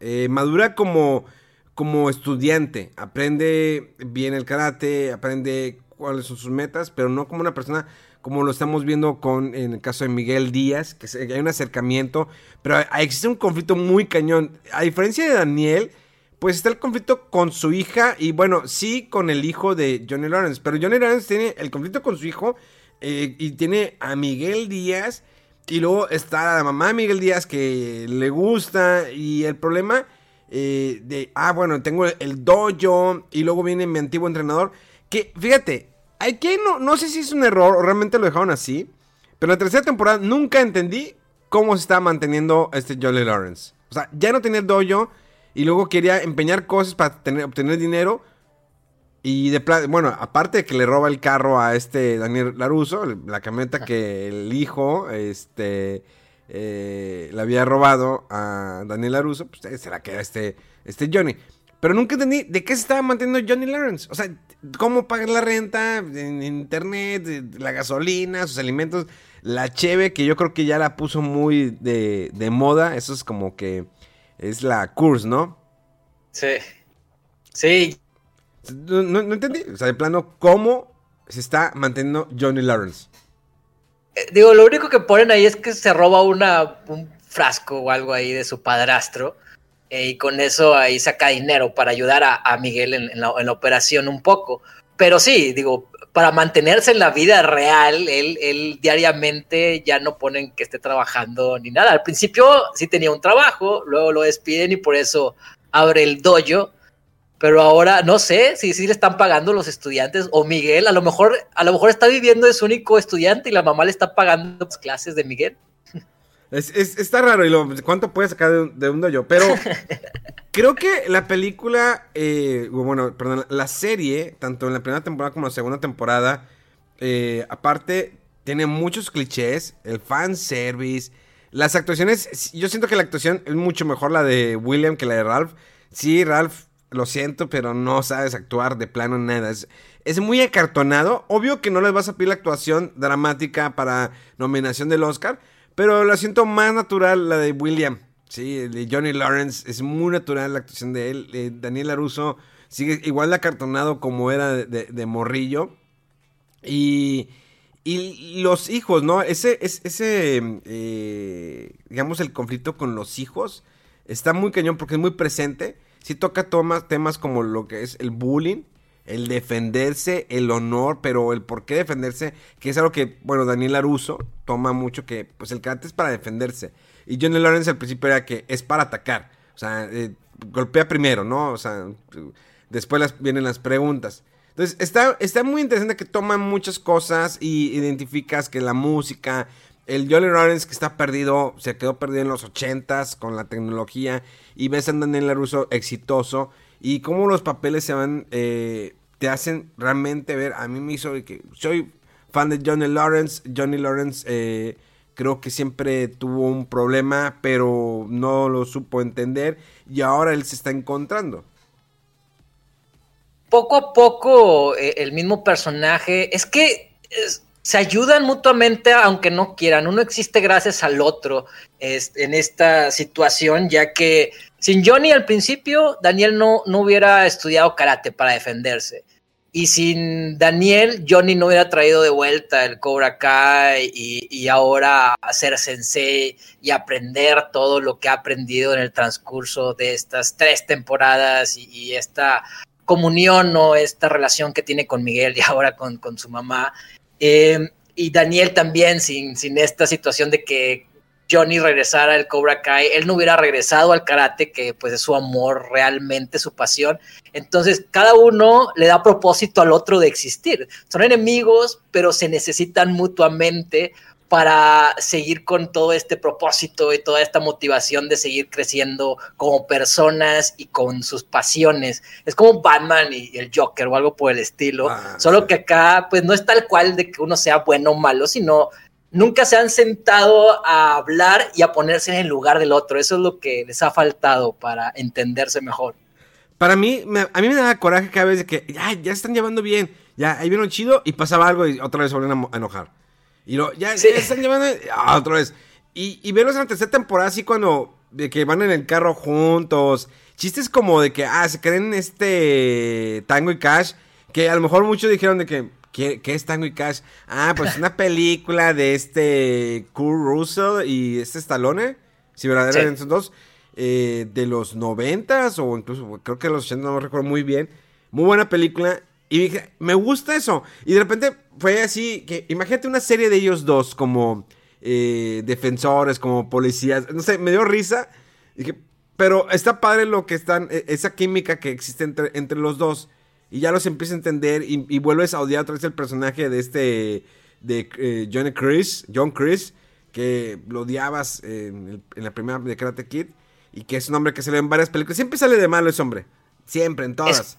S1: eh, madura como, como estudiante, aprende bien el karate, aprende cuáles son sus metas, pero no como una persona como lo estamos viendo con en el caso de Miguel Díaz, que hay un acercamiento, pero existe un conflicto muy cañón. A diferencia de Daniel, pues está el conflicto con su hija y bueno, sí con el hijo de Johnny Lawrence, pero Johnny Lawrence tiene el conflicto con su hijo eh, y tiene a Miguel Díaz y luego está la mamá de Miguel Díaz que le gusta y el problema eh, de, ah, bueno, tengo el dojo y luego viene mi antiguo entrenador, que fíjate, aquí no, no sé si es un error o realmente lo dejaron así, pero en la tercera temporada nunca entendí cómo se estaba manteniendo este Johnny Lawrence. O sea, ya no tenía el dojo y luego quería empeñar cosas para tener, obtener dinero. Y de bueno, aparte de que le roba el carro a este Daniel Laruso, la camioneta que el hijo este, eh, le había robado a Daniel Laruso, pues eh, se la queda este, este Johnny. Pero nunca entendí de qué se estaba manteniendo Johnny Lawrence. O sea, cómo pagar la renta en internet, la gasolina, sus alimentos, la cheve, que yo creo que ya la puso muy de, de moda. Eso es como que es la Curse, ¿no?
S2: Sí. Sí.
S1: No, entendí. O sea, de plano, ¿cómo se está manteniendo Johnny Lawrence?
S2: Eh, digo, lo único que ponen ahí es que se roba una, un frasco o algo ahí de su padrastro. Eh, y con eso ahí saca dinero para ayudar a, Miguel en, la, operación un poco. Pero sí, digo, para mantenerse en la vida real, él, él diariamente ya no ponen que esté trabajando ni nada. Al principio sí tenía un trabajo, luego lo despiden y por eso abre el dojo. Pero ahora no sé si sí le están pagando los estudiantes o Miguel, a lo mejor, a lo mejor está viviendo de su único estudiante y la mamá le está pagando las clases de Miguel.
S1: Es, está raro, y lo, ¿cuánto puede sacar de un, dojo? Pero creo que la película, eh, bueno, perdón, la serie, tanto en la primera temporada como en la segunda temporada, eh, aparte, tiene muchos clichés, el fan service, las actuaciones, yo siento que la actuación es mucho mejor la de William que la de Ralph. Sí, Ralph, lo siento, pero no sabes actuar de plano nada. Es, es muy acartonado. Obvio que no les vas a pedir la actuación dramática para nominación del Oscar, pero lo siento más natural la de William. Sí, de Johnny Lawrence. Es muy natural la actuación de él. Eh, Daniel Aruso sigue igual de acartonado como era de, morrillo. Y, y, los hijos, ¿no? Ese, ese eh, digamos, el conflicto con los hijos está muy cañón porque es muy presente. Sí toca temas como lo que es el bullying el defenderse, el honor, pero el por qué defenderse, que es algo que, bueno, Daniel Aruso toma mucho que, pues el karate es para defenderse. Y Johnny Lawrence al principio era que es para atacar. O sea, eh, golpea primero, ¿no? O sea, después vienen las preguntas. Entonces, está, está muy interesante que toman muchas cosas y identificas que la música, el Johnny Lawrence que está perdido, se quedó perdido en los ochentas con la tecnología y ves a Daniel Aruso exitoso y cómo los papeles se van eh, te hacen realmente ver, a mí me hizo que soy fan de Johnny Lawrence, Johnny Lawrence eh, creo que siempre tuvo un problema, pero no lo supo entender y ahora él se está encontrando.
S2: Poco a poco eh, el mismo personaje, es que se ayudan mutuamente aunque no quieran, uno existe gracias al otro en esta situación, ya que sin Johnny al principio, Daniel no, no hubiera estudiado karate para defenderse. Y sin Daniel, Johnny no hubiera traído de vuelta el Cobra Kai y, ahora hacer sensei y aprender todo lo que ha aprendido en el transcurso de estas tres temporadas y, esta comunión o esta relación que tiene con Miguel y ahora con, su mamá. Eh, y Daniel también sin, sin esta situación de que Johnny regresara al Cobra Kai, él no hubiera regresado al karate, que pues es su amor realmente, su pasión. Entonces, cada uno le da propósito al otro de existir. Son enemigos, pero se necesitan mutuamente para seguir con todo este propósito y toda esta motivación de seguir creciendo como personas y con sus pasiones. Es como Batman y el Joker o algo por el estilo. Ah, Solo que acá, pues no es tal cual de que uno sea bueno o malo, sino nunca se han sentado a hablar y a ponerse en el lugar del otro. Eso es lo que les ha faltado para entenderse mejor.
S1: Para mí, a mí me da coraje cada vez de que ya, ya están llevando bien, ya ahí vieron chido y pasaba algo y otra vez se volvían a, enojar. Y lo, ya, están llevando ah, otra vez. Y, y verlos en la tercera temporada así cuando de que van en el carro juntos. Chistes como de que, ah, se creen este Tango y Cash. Que a lo mejor muchos dijeron de que, ¿Qué, es Tango y Cash? Ah, pues una película de este Kurt Russell y este Stallone. Si verdaderamente son dos. Eh, de los noventas o incluso creo que de los 80, no recuerdo muy bien. Muy buena película. Y dije, me gusta eso. Y de repente fue así, que imagínate una serie de ellos dos como eh, defensores, como policías. No sé, me dio risa. Dije, pero está padre lo que están, e, esa química que existe entre, entre los dos y ya los empieza a entender y, vuelves a odiar otra vez el personaje de este, de eh, John Chris, John Chris, que lo odiabas en, la primera de Karate Kid y que es un hombre que se ve en varias películas. Siempre sale de malo ese hombre, siempre, en todas.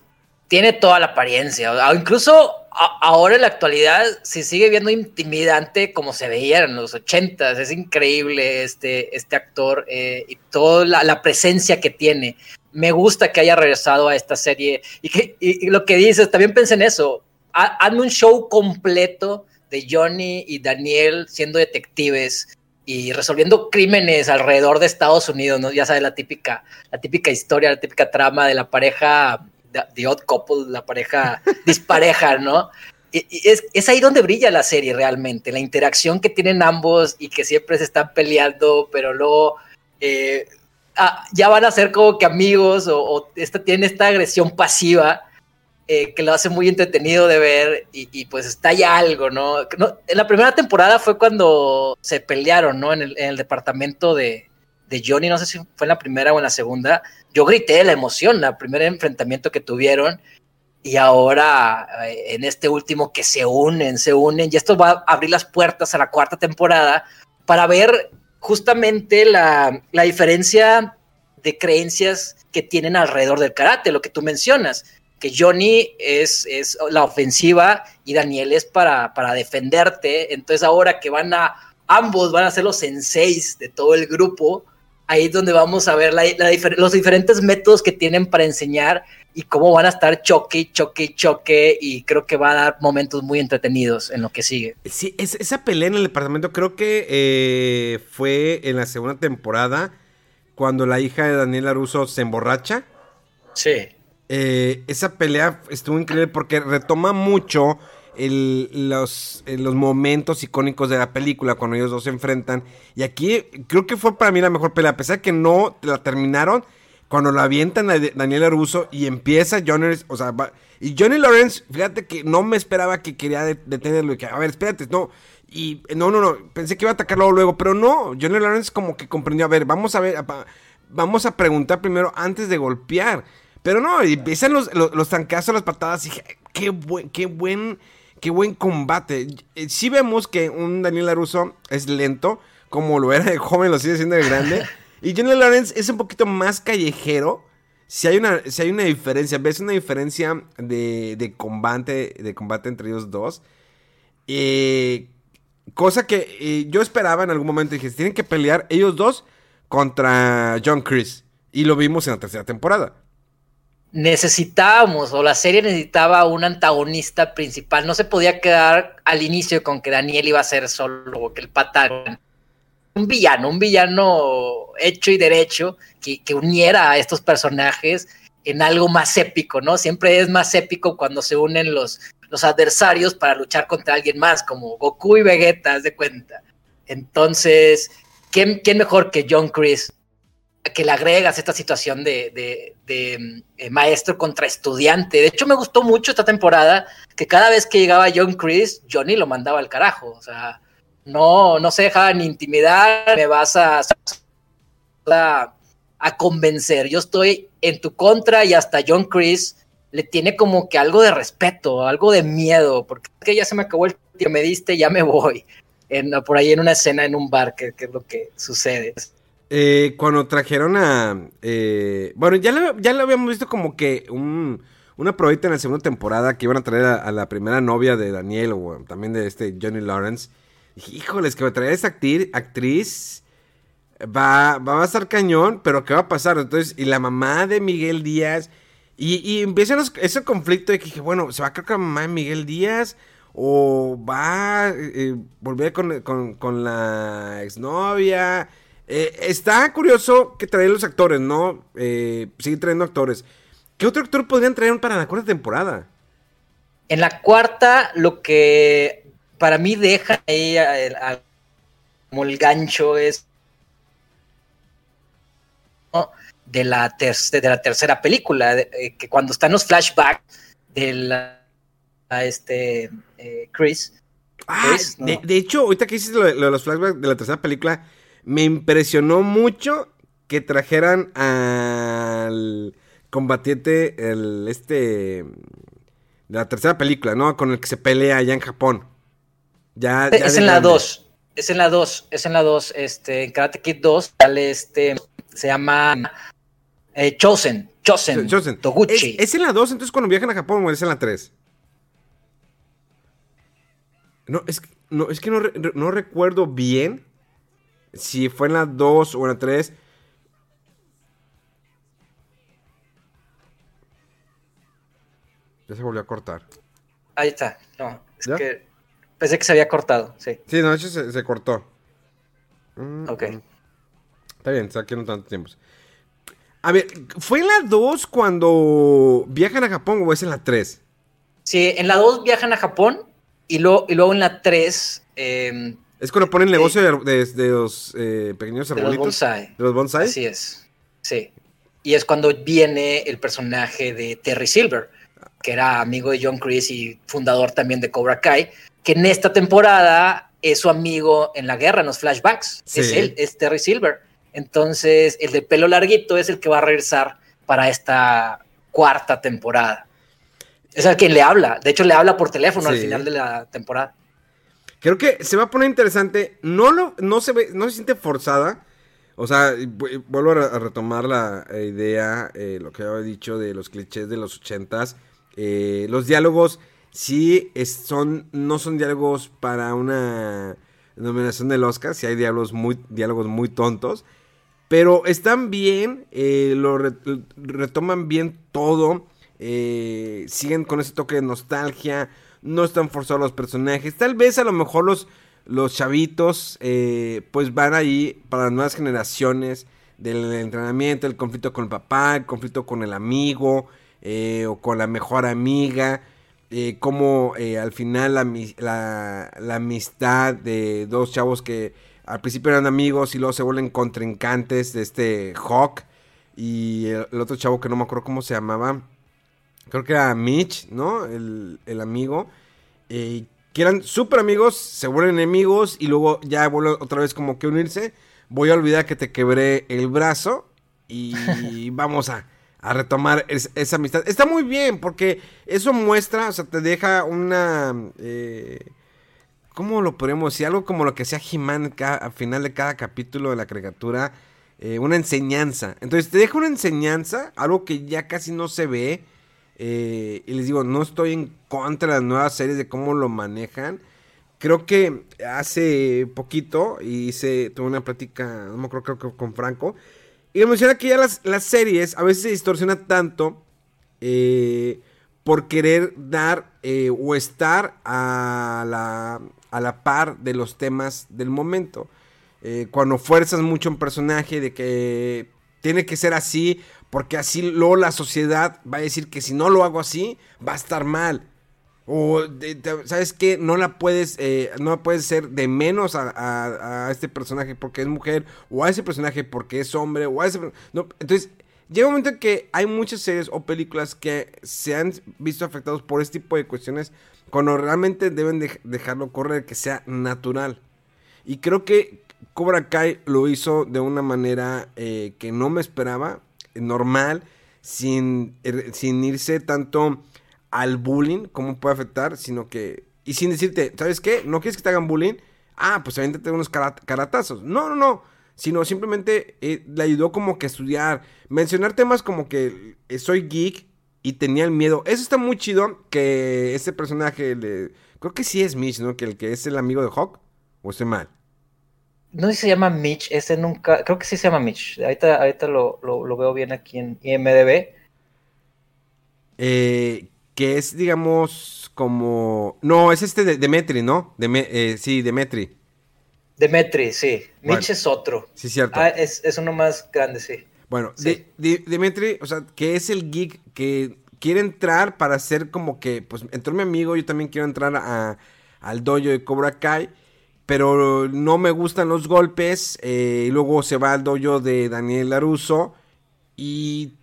S2: Tiene toda la apariencia, o incluso ahora en la actualidad se sigue viendo intimidante como se veía en los ochentas, es increíble este, este actor eh, y toda la presencia que tiene. Me gusta que haya regresado a esta serie. Y, que, lo que dices, también pensé en eso, hazme un show completo de Johnny y Daniel siendo detectives y resolviendo crímenes alrededor de Estados Unidos, ¿no? Ya sabes, la típica, la típica historia, la típica trama de la pareja, The Odd Couple, la pareja dispareja, ¿no? Y, es, es, ahí donde brilla la serie realmente, la interacción que tienen ambos y que siempre se están peleando, pero luego eh, Ah, ya van a ser como que amigos o, esta, tienen esta agresión pasiva. eh, que lo hace muy entretenido de ver y, pues está ya algo, ¿no? En la primera temporada fue cuando se pelearon, ¿no? En el, departamento de, de, Johnny, no sé si fue en la primera o en la segunda. Yo grité de la emoción, el primer enfrentamiento que tuvieron y ahora eh, en este último que se unen, se unen y esto va a abrir las puertas a la cuarta temporada para ver justamente la, la diferencia de creencias que tienen alrededor del karate, lo que tú mencionas que Johnny es, es la ofensiva y Daniel es para, para defenderte. Entonces ahora que van a, ambos van a ser los senseis de todo el grupo, ahí es donde vamos a ver los diferentes métodos que tienen para enseñar y cómo van a estar choque, choque, choque y creo que va a dar momentos muy entretenidos en lo que sigue.
S1: Sí, esa pelea en el departamento creo que eh, fue en la segunda temporada cuando la hija de Daniela Russo se emborracha.
S2: Sí.
S1: Eh, esa pelea estuvo increíble porque retoma mucho los, los, momentos icónicos de la película cuando ellos dos se enfrentan. Y aquí creo que fue para mí la mejor pelea, a pesar de que no la terminaron. Cuando la avientan a Daniela Russo y empieza Johnny, o sea, y Johnny Lawrence, fíjate que no me esperaba que quería detenerlo que, a ver, espérate, no, y no, no, no, pensé que iba a atacarlo luego, pero no, Johnny Lawrence como que comprendió, a ver, vamos a ver, vamos a preguntar primero antes de golpear. Pero no, empiezan los, los, los trancazos, las patadas. Y dije, qué qué buen, qué buen combate. Eh, sí vemos que un Daniel LaRusso es lento, como lo era de joven, lo sigue siendo de grande. y Johnny Lawrence es un poquito más callejero. Si hay una, si hay una diferencia, ves una diferencia de, de combate, de combate entre ellos dos. Eh, cosa que eh, yo esperaba en algún momento. Dije, tienen que pelear ellos dos contra John Chris. Y lo vimos en la tercera temporada
S2: necesitábamos o la serie necesitaba un antagonista principal. No se podía quedar al inicio con que Daniel iba a ser solo que el pata. Un villano, un villano hecho y derecho que, que, uniera a estos personajes en algo más épico, ¿no? Siempre es más épico cuando se unen los, los adversarios para luchar contra alguien más, como Goku y Vegeta, haz de cuenta. Entonces, ¿quién, quién mejor que John Chris que le agregas esta situación de, eh, maestro contra estudiante. De hecho, me gustó mucho esta temporada que cada vez que llegaba John Chris, Johnny lo mandaba al carajo. O sea, no, no se deja ni intimidar, me vas a, a, a convencer. Yo estoy en tu contra y hasta John Chris le tiene como que algo de respeto, algo de miedo, porque ya se me acabó el tiempo que me diste, ya me voy. En, por ahí en una escena en un bar, que, que es lo que sucede.
S1: Eh, cuando trajeron a. Eh, bueno, ya lo, ya lo habíamos visto como que un, una probita en la segunda temporada que iban a traer a, la primera novia de Daniel o también de este Johnny Lawrence. híjoles, que va a traer a esa actriz. Va, va a estar cañón, pero ¿qué va a pasar? Entonces, y la mamá de Miguel Díaz. Y, y empieza ese conflicto de que dije, bueno, ¿se va a quedar con la mamá de Miguel Díaz? ¿O va a eh, volver con, con, con la exnovia? Eh, está curioso que traen los actores, ¿no? Eh, sigue trayendo actores. ¿Qué otro actor podrían traer para la cuarta temporada?
S2: En la cuarta, lo que para mí deja ahí como el gancho es de, la de la tercera película, eh, que cuando están los flashbacks de la, a este Chris.
S1: Ah, de, hecho, ahorita que dices lo de los flashbacks de la tercera película, me impresionó mucho que trajeran al combatiente, el este, de la tercera película, ¿no? Con el que se pelea allá en Japón. Ya,
S2: es en la 2. Es en la 2, es en la 2, este, en Karate Kid 2 sale este, se llama eh, Chosen, Chosen, Chosen. Toguchi.
S1: ¿Es, en la 2 entonces cuando viajan a Japón o es en la 3? No, es, no, es que no, no recuerdo bien si fue en la 2 o en la 3. Ya se volvió a cortar.
S2: Ahí está. No, es que pensé que se había cortado, sí.
S1: Sí, no, de hecho se, cortó.
S2: Mm, ok. Mm.
S1: Está bien, está aquí no tanto tiempo. A ver, ¿fue en la 2 cuando viajan a Japón o es en la 3?
S2: Sí, en la 2 viajan a Japón y luego, y luego en la 3 eh,
S1: es cuando ponen el negocio de, los eh, pequeños arbolitos. De los bonsai. De los bonsai.
S2: Así es. Sí. Y es cuando viene el personaje de Terry Silver. que era amigo de John Chris y fundador también de Cobra Kai, que en esta temporada es su amigo en la guerra, en los flashbacks. Es él, es Terry Silver. Entonces, el de pelo larguito es el que va a regresar para esta cuarta temporada. Es el quien le habla. De hecho, le habla por teléfono al final de la temporada.
S1: Creo que se va a poner interesante. No, lo, no, se, ve, no se siente forzada. O sea, vuelvo a retomar la idea, eh, lo que había dicho de los clichés de los ochentas. Eh, los diálogos sí son, no son diálogos para una nominación del Oscar. Sí hay diálogos muy, diálogos muy tontos. Pero están bien, eh, lo retoman bien todo. siguen con ese toque de nostalgia no están forzados los personajes. Tal vez a lo mejor los, los chavitos eh, pues van ahí para las nuevas generaciones del entrenamiento, el conflicto con el papá, el conflicto con el amigo eh, o con la mejor amiga. Eh, como al final la, la, amistad de dos chavos que al principio eran amigos y luego se vuelven contrincantes de este Hawk y el otro chavo que no me acuerdo cómo se llamaba creo que era Mitch, ¿no? El, amigo. Eh, que eran súper amigos, se vuelven enemigos y luego ya vuelven otra vez como que unirse. Voy a olvidar que te quebré el brazo y vamos a, retomar esa amistad. Está muy bien porque eso muestra, o sea, te deja una... Eh, ¿Cómo lo podemos decir? Algo como lo que sea He-Man al final de cada capítulo de la caricatura. Eh, una enseñanza. Entonces te deja una enseñanza, algo que ya casi no se ve. Eh, y les digo, no estoy en contra de las nuevas series de cómo lo manejan. Creo que hace poquito hice, tuve una plática, no me acuerdo, creo que con Franco. Y me menciona que ya las, series a veces se distorsiona tanto eh, por querer dar eh, o estar a la, a la par de los temas del momento. cuando fuerzas mucho un personaje de que tiene que ser así porque así luego la sociedad va a decir que si no lo hago así, va a estar mal. O, ¿sabes qué? No la puedes, eh, no puedes ser de menos a, este personaje porque es mujer, o a ese personaje porque es hombre, o a ese... No, entonces, llega un momento en que hay muchas series o películas que se han visto afectados por este tipo de cuestiones cuando realmente deben dejarlo correr, que sea natural. Y creo que Cobra Kai lo hizo de una manera eh, que no me esperaba normal, sin, er, sin irse tanto al bullying, cómo puede afectar, sino que... Y sin decirte, ¿sabes qué? ¿No quieres que te hagan bullying? Ah, pues avéntate unos caratazos. No, no, no. Sino simplemente eh, le ayudó como que a estudiar. Mencionar temas como que eh, soy geek y tenía el miedo. Eso está muy chido que ese personaje le... Creo que sí es Mitch, ¿no? Que el que es el amigo de Hawk. ¿O estoy mal?
S2: No sé si se llama Mitch, ese nunca, creo que sí se llama Mitch. Ahorita, ahorita lo, veo bien aquí en IMDB.
S1: Eh, que es, digamos, como... No, es este de Demetri, ¿no? Eh, sí, Demetri.
S2: Demetri, sí. Mitch es otro.
S1: Sí, cierto.
S2: Ah, es, uno más grande, sí.
S1: Bueno, Demetri, o sea, que es el geek que quiere entrar para ser como que, pues, entró mi amigo, yo también quiero entrar a, al dojo de Cobra Kai pero no me gustan los golpes. Eh, luego se va al dojo de Daniel Laruso. Y.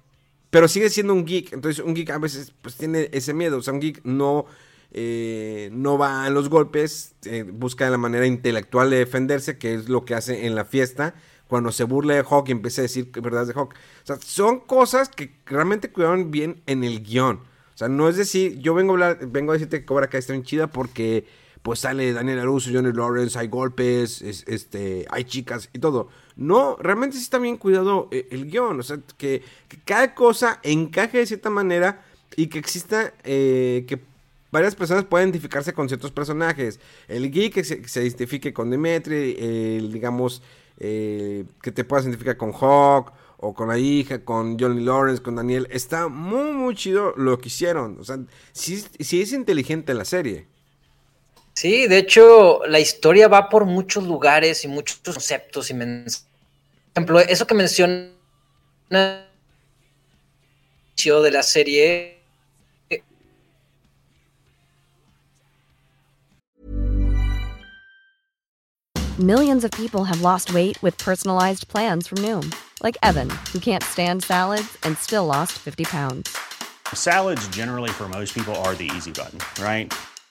S1: Pero sigue siendo un geek. Entonces, un geek a veces pues, tiene ese miedo. O sea, un geek no. Eh, no va a los golpes. Eh, busca la manera intelectual de defenderse. Que es lo que hace en la fiesta. Cuando se burla de Hawk y empieza a decir verdades de Hawk. O sea, son cosas que realmente cuidaron bien en el guion. O sea, no es decir, yo vengo a hablar, vengo a decirte que Cobra Kai está bien chida porque pues sale Daniel Aruso, Johnny Lawrence, hay golpes, este, hay chicas y todo. No, realmente sí está bien cuidado eh, el guion, o sea, que, cada cosa encaje de cierta manera y que exista, eh, que varias personas puedan identificarse con ciertos personajes. El geek que se, identifique con Demetri, el, digamos, eh, que te puedas identificar con Hawk o con la hija, con Johnny Lawrence, con Daniel. Está muy, muy chido lo que hicieron. O sea, sí, sí es inteligente la serie.
S2: Sí, de hecho, la historia va por muchos lugares y muchos conceptos y mensajes. Por ejemplo, eso que menciona de la serie.
S3: Millions of people have lost weight with personalized plans from Noom, like Evan, who can't stand salads and still lost 50 pounds.
S4: Salads, generally, for most people, are the easy button, right?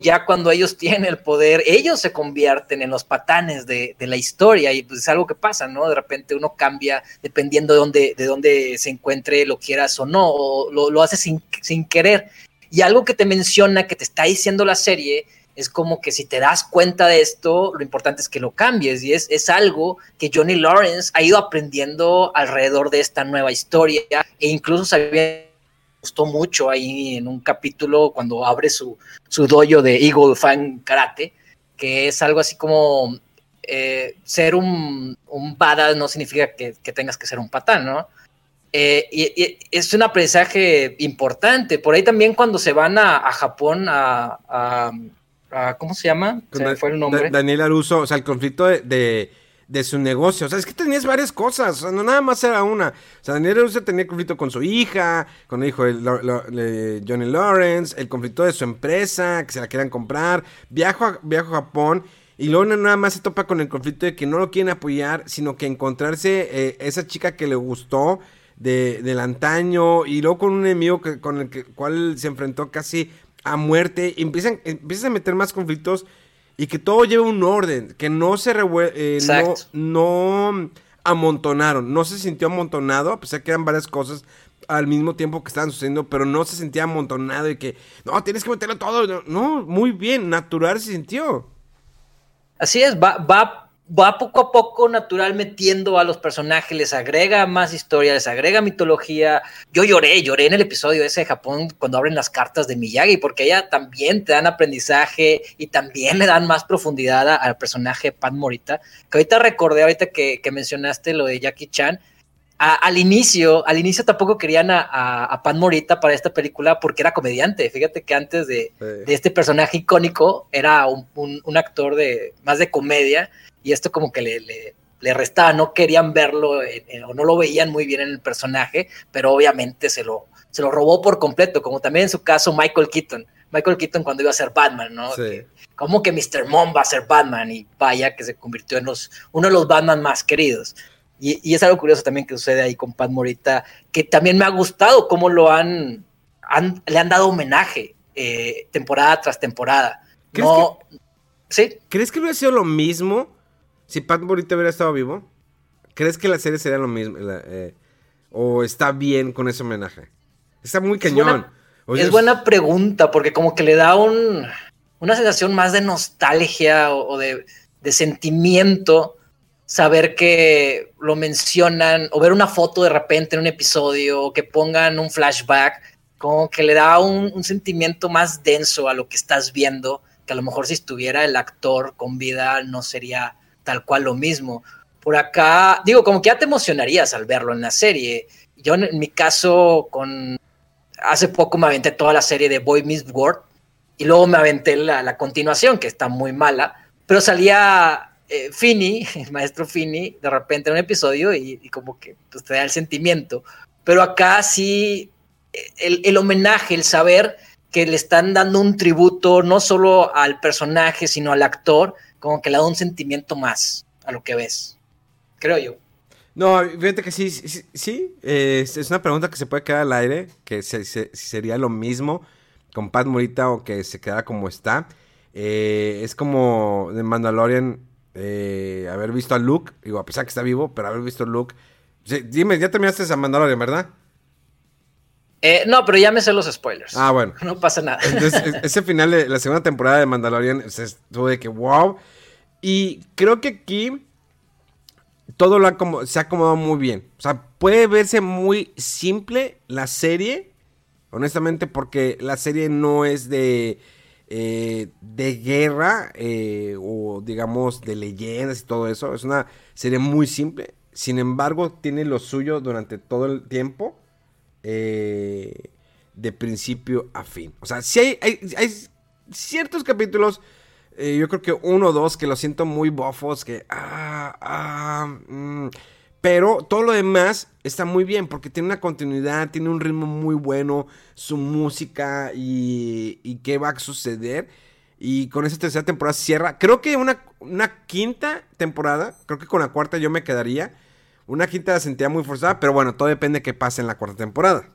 S2: ya cuando ellos tienen el poder, ellos se convierten en los patanes de, la historia y pues es algo que pasa, ¿no? De repente uno cambia dependiendo de dónde, de dónde se encuentre, lo quieras o no, o lo, lo hace sin, querer. Y algo que te menciona, que te está diciendo la serie, es como que si te das cuenta de esto, lo importante es que lo cambies. Y es, es algo que Johnny Lawrence ha ido aprendiendo alrededor de esta nueva historia e incluso sabía gustó mucho ahí en un capítulo cuando abre su, su dojo de Eagle Fan Karate, que es algo así como eh, ser un, un badass no significa que, que, tengas que ser un patán, ¿no? Eh, y, y, es un aprendizaje importante. Por ahí también cuando se van a, a Japón a, a, a, ¿Cómo se llama? Se fue el nombre.
S1: Daniel Aruso, o sea, el conflicto de, de de su negocio. O sea, es que tenías varias cosas. O sea, no nada más era una. O sea, Daniel Russo tenía conflicto con su hija, con el hijo de, Johnny Lawrence, el conflicto de su empresa, que se la quieran comprar. Viajo a, viajo a Japón. Y luego nada más se topa con el conflicto de que no lo quieren apoyar, sino que encontrarse eh, esa chica que le gustó de, del antaño. Y luego con un enemigo que, con el que, cual se enfrentó casi a muerte. Y empiezan, empiezan a meter más conflictos y que todo lleve un orden, que no se revuelve, eh, no, no amontonaron, no se sintió amontonado, a pesar que eran varias cosas al mismo tiempo que estaban sucediendo, pero no se sentía amontonado y que, no, tienes que meterlo todo, no, no muy bien, natural se sintió.
S2: Así es, va, va, va poco a poco natural metiendo a los personajes, les agrega más historia, les agrega mitología. Yo lloré, lloré en el episodio ese de Japón cuando abren las cartas de Miyagi, porque ella también te dan aprendizaje y también le dan más profundidad al personaje Pat Morita. Que ahorita recordé, ahorita que, que mencionaste lo de Jackie Chan. A, al inicio, al inicio tampoco querían a, a, a, Pan Morita para esta película porque era comediante. Fíjate que antes de, sí. de este personaje icónico era un, un, un, actor de más de comedia y esto como que le, le, le restaba, no querían verlo en, en, o no lo veían muy bien en el personaje, pero obviamente se lo, se lo robó por completo, como también en su caso Michael Keaton. Michael Keaton cuando iba a ser Batman, ¿no?
S1: Sí.
S2: Como que Mr. Mom va a ser Batman y vaya que se convirtió en los, uno de los Batman más queridos. Y, y, es algo curioso también que sucede ahí con Pat Morita, que también me ha gustado cómo lo han, han le han dado homenaje eh, temporada tras temporada.
S1: ¿Crees
S2: no,
S1: que,
S2: ¿Sí?
S1: ¿Crees que hubiera sido lo mismo si Pat Morita hubiera estado vivo? ¿Crees que la serie sería lo mismo? La, eh, ¿O está bien con ese homenaje? Está muy cañón.
S2: Es buena, Oye, es buena pregunta, porque como que le da un, una sensación más de nostalgia o, o de, de sentimiento saber que lo mencionan o ver una foto de repente en un episodio o que pongan un flashback, como que le da un, sentimiento más denso a lo que estás viendo, que a lo mejor si estuviera el actor con vida no sería tal cual lo mismo. Por acá, digo, como que ya te emocionarías al verlo en la serie. Yo en, mi caso, con hace poco me aventé toda la serie de Boy Miss World y luego me aventé la continuación, que está muy mala, pero salía eh, el maestro Fini, de repente en un episodio y, como que pues, te da el sentimiento. Pero acá sí, el, el, homenaje, el saber que le están dando un tributo no solo al personaje, sino al actor, como que le da un sentimiento más a lo que ves, creo yo.
S1: No, fíjate que sí, sí, sí eh, es una pregunta que se puede quedar al aire, que se, sería lo mismo con Pat Morita o que se queda como está. Eh, es como de Mandalorian eh, haber visto a Luke, digo, a pesar que está vivo, pero haber visto a Luke. Sí, dime, ya terminaste esa Mandalorian, ¿verdad?
S2: Eh, no, pero ya me sé los spoilers.
S1: Ah, bueno.
S2: No pasa nada.
S1: Entonces, ese final de la segunda temporada de Mandalorian estuvo de que wow. Y creo que aquí todo lo ha se ha acomodado muy bien. O sea, puede verse muy simple la serie, honestamente, porque la serie no es de eh, de guerra eh, o digamos de leyendas y todo eso. Es una serie muy simple. Sin embargo, tiene lo suyo durante todo el tiempo. Eh, de principio a fin. O sea, si hay, hay, ciertos capítulos, eh, yo creo que uno o dos, que lo siento muy bofos, que... Ah, ah, mm, pero todo lo demás está muy bien porque tiene una continuidad, tiene un ritmo muy bueno, su música y, qué va a suceder. Y con esa tercera temporada cierra. Creo que una, una quinta temporada, creo que con la cuarta yo me quedaría. Una quinta la sentía muy forzada, pero bueno, todo depende de qué pase en la cuarta temporada.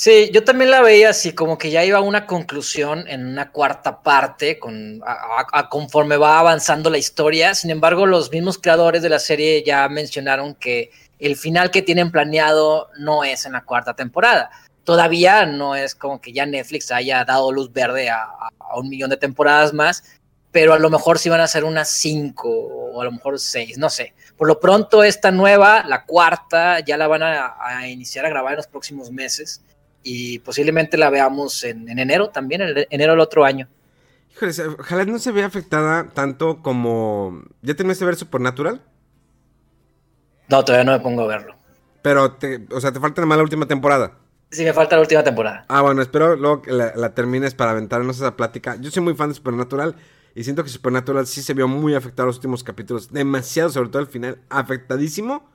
S2: Sí, yo también la veía así, como que ya iba a una conclusión en una cuarta parte, con, a, conforme va avanzando la historia. Sin embargo, los mismos creadores de la serie ya mencionaron que el final que tienen planeado no es en la cuarta temporada. Todavía no es como que ya Netflix haya dado luz verde a, un millón de temporadas más, pero a lo mejor sí van a ser unas cinco o a lo mejor seis, no sé. Por lo pronto, esta nueva, la cuarta, ya la van a, a iniciar a grabar en los próximos meses y posiblemente la veamos en, enero también, en enero del otro año.
S1: Híjole, ojalá no se vea afectada tanto como... ¿Ya terminaste de ver Supernatural?
S2: No, todavía no me pongo a verlo.
S1: Pero, te, o sea, te falta nada más la última temporada.
S2: Sí, me falta la última temporada.
S1: Ah, bueno, espero luego que la, termines para aventarnos esa plática. Yo soy muy fan de Supernatural y siento que Supernatural sí se vio muy afectado los últimos capítulos. Demasiado, sobre todo el final, afectadísimo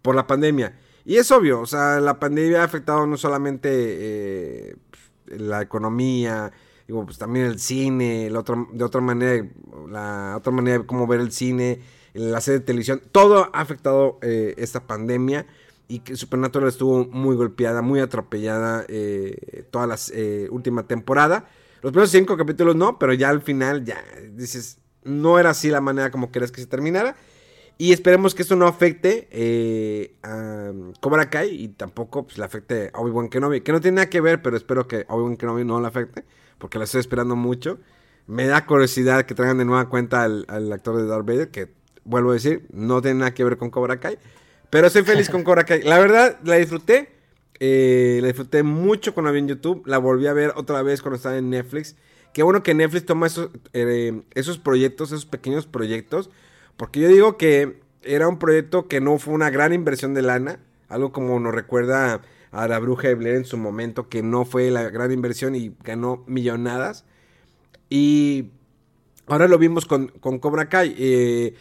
S1: por la pandemia. Y es obvio, o sea, la pandemia ha afectado no solamente eh, la economía, pues también el cine, la otra, de otra manera, la otra manera de cómo ver el cine, la serie de televisión, todo ha afectado eh, esta pandemia y que Supernatural estuvo muy golpeada, muy atropellada eh, toda la última temporada. Los primeros cinco capítulos no, pero ya al final ya dices, no era así la manera como querías que se terminara. Y esperemos que esto no afecte eh, a Cobra Kai y tampoco pues, le afecte a Obi-Wan Kenobi. Que no tiene nada que ver, pero espero que Obi-Wan Kenobi no le afecte. Porque la estoy esperando mucho. Me da curiosidad que traigan de nueva cuenta al, actor de Darth Vader. Que vuelvo a decir, no tiene nada que ver con Cobra Kai. Pero estoy feliz con Cobra Kai. La verdad, la disfruté. Eh, la disfruté mucho cuando la vi en YouTube. La volví a ver otra vez cuando estaba en Netflix. Qué bueno que Netflix toma esos, eh, esos proyectos, esos pequeños proyectos porque yo digo que era un proyecto que no fue una gran inversión de lana, algo como nos recuerda a la bruja de Blair en su momento, que no fue la gran inversión y ganó millonadas. Y ahora lo vimos con, Cobra Kai. Eh,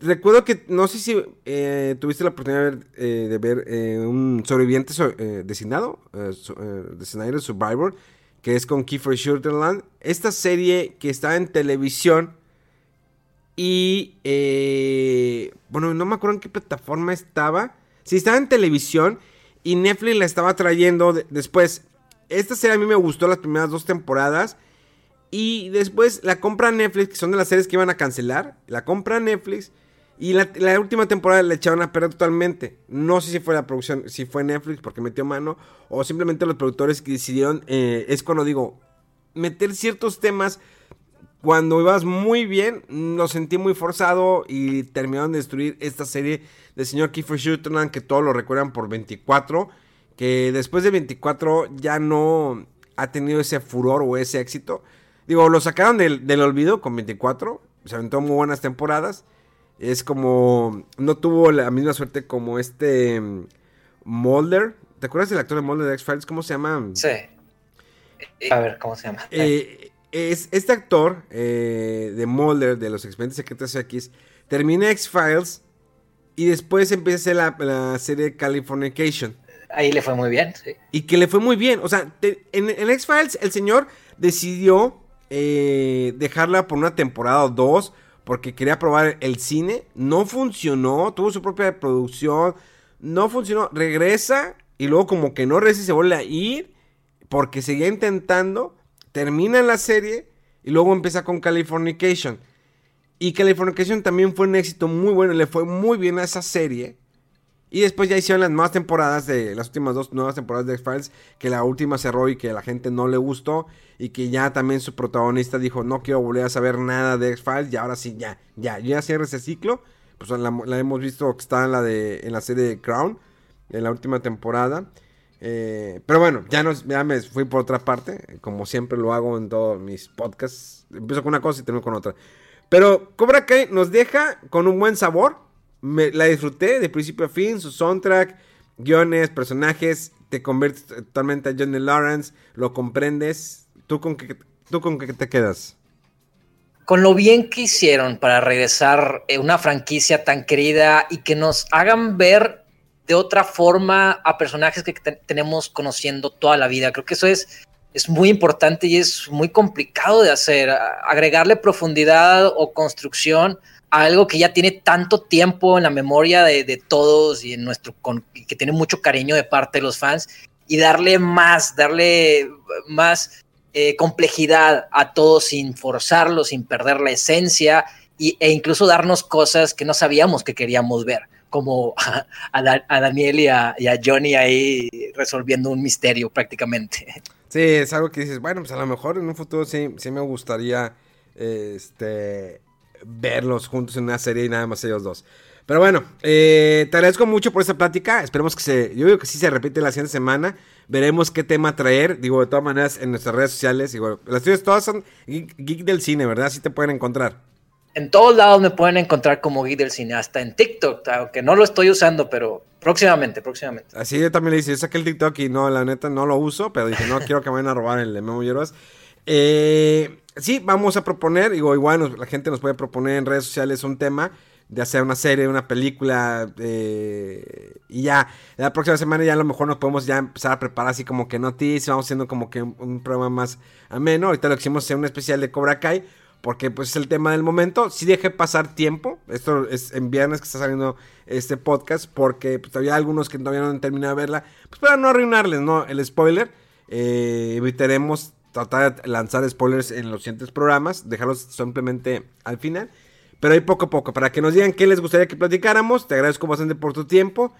S1: recuerdo que, no sé si eh, tuviste la oportunidad de ver, eh, un sobreviviente designado, de Survivor, que es con Kiefer Sutherland. Esta serie que está en televisión y, eh, bueno, no me acuerdo en qué plataforma estaba. Si estaba en televisión y Netflix la estaba trayendo después. Esta serie a mí me gustó las primeras dos temporadas. Y después la compra Netflix, que son de las series que iban a cancelar. La compra Netflix. Y la, última temporada la echaron a perder totalmente. No sé si fue la producción, si fue Netflix porque metió mano. O simplemente los productores que decidieron. Eh, es cuando digo, meter ciertos temas cuando ibas muy bien, lo sentí muy forzado y terminaron de destruir esta serie del señor Kiefer Sutherland, que todos lo recuerdan por 24, que después de 24 ya no ha tenido ese furor o ese éxito. Digo, lo sacaron del, olvido con 24, se aventó muy buenas temporadas. Es como, no tuvo la misma suerte como este mm, Mulder. ¿Te acuerdas del actor de Mulder de X-Files? ¿Cómo se llama?
S2: Sí. A ver, ¿cómo se llama?
S1: Eh, es, este actor eh, de Mulder, de los Expedientes Secretos X, termina X-Files y después empieza la, la serie Californication.
S2: Ahí le fue muy bien, sí.
S1: Y que le fue muy bien. O sea, en, X-Files el señor decidió eh, dejarla por una temporada o dos porque quería probar el cine. No funcionó, tuvo su propia producción. No funcionó, regresa y luego como que no regresa y se vuelve a ir porque seguía intentando termina la serie y luego empieza con Californication. Y Californication también fue un éxito muy bueno, le fue muy bien a esa serie. Y después ya hicieron las nuevas temporadas de las últimas dos nuevas temporadas de X-Files, que la última cerró y que la gente no le gustó. Y que ya también su protagonista dijo, no quiero volver a saber nada de X-Files. Y ahora sí, ya, ya, ya cierra ese ciclo. Pues la, la, hemos visto que está en la, de, en la serie de Crown, en la última temporada. Eh, pero bueno, ya, nos, me fui por otra parte, como siempre lo hago en todos mis podcasts. Empiezo con una cosa y termino con otra. Pero Cobra Kai nos deja con un buen sabor. Me, la disfruté de principio a fin, su soundtrack, guiones, personajes. te conviertes totalmente a Johnny Lawrence, lo comprendes. ¿Tú con qué, tú con qué te quedas?
S2: Con lo bien que hicieron para regresar eh, una franquicia tan querida y que nos hagan ver de otra forma a personajes que tenemos conociendo toda la vida. Creo que eso es, es muy importante y es muy complicado de hacer. Agregarle profundidad o construcción algo que ya tiene tanto tiempo en la memoria de, todos y en nuestro que tiene mucho cariño de parte de los fans y darle más, darle más eh, complejidad a todo sin forzarlo, sin perder la esencia e incluso darnos cosas que no sabíamos que queríamos ver, como a, Daniel y a, Johnny ahí resolviendo un misterio prácticamente.
S1: Sí, es algo que dices, bueno, pues a lo mejor en un futuro sí, sí me gustaría este verlos juntos en una serie y nada más ellos dos. Pero bueno, eh, te agradezco mucho por esta plática. Esperemos que se. Yo digo que sí se repite la siguiente semana. Veremos qué tema traer. Digo, de todas maneras, en nuestras redes sociales. Digo, las tuyas todas son Geek, del Cine, ¿verdad? Así te pueden encontrar.
S2: En todos lados me pueden encontrar como Geek del Cine, hasta en TikTok, aunque no lo estoy usando, pero próximamente, próximamente.
S1: Así yo también le dije, yo saqué el TikTok y no, la neta no lo uso, pero dije, no quiero que me vayan a robar el de Memo Hierbas. Eh, sí, vamos a proponer, digo, igual la gente nos puede proponer en redes sociales un tema de hacer una serie, una película, eh, y ya, la próxima semana ya a lo mejor nos podemos ya empezar a preparar así como que noticias, vamos haciendo como que un, programa más ameno, ahorita lo que hicimos es un especial de Cobra Kai, porque pues es el tema del momento, sí dejé pasar tiempo, esto es en viernes que está saliendo este podcast, porque pues, todavía algunos que todavía no han terminado de verla, pues para no arruinarles, ¿no? El spoiler, eh, evitaremos tratar de lanzar spoilers en los siguientes programas, dejarlos simplemente al final. Pero ahí poco a poco, para que nos digan qué les gustaría que platicáramos. Te agradezco bastante por tu tiempo.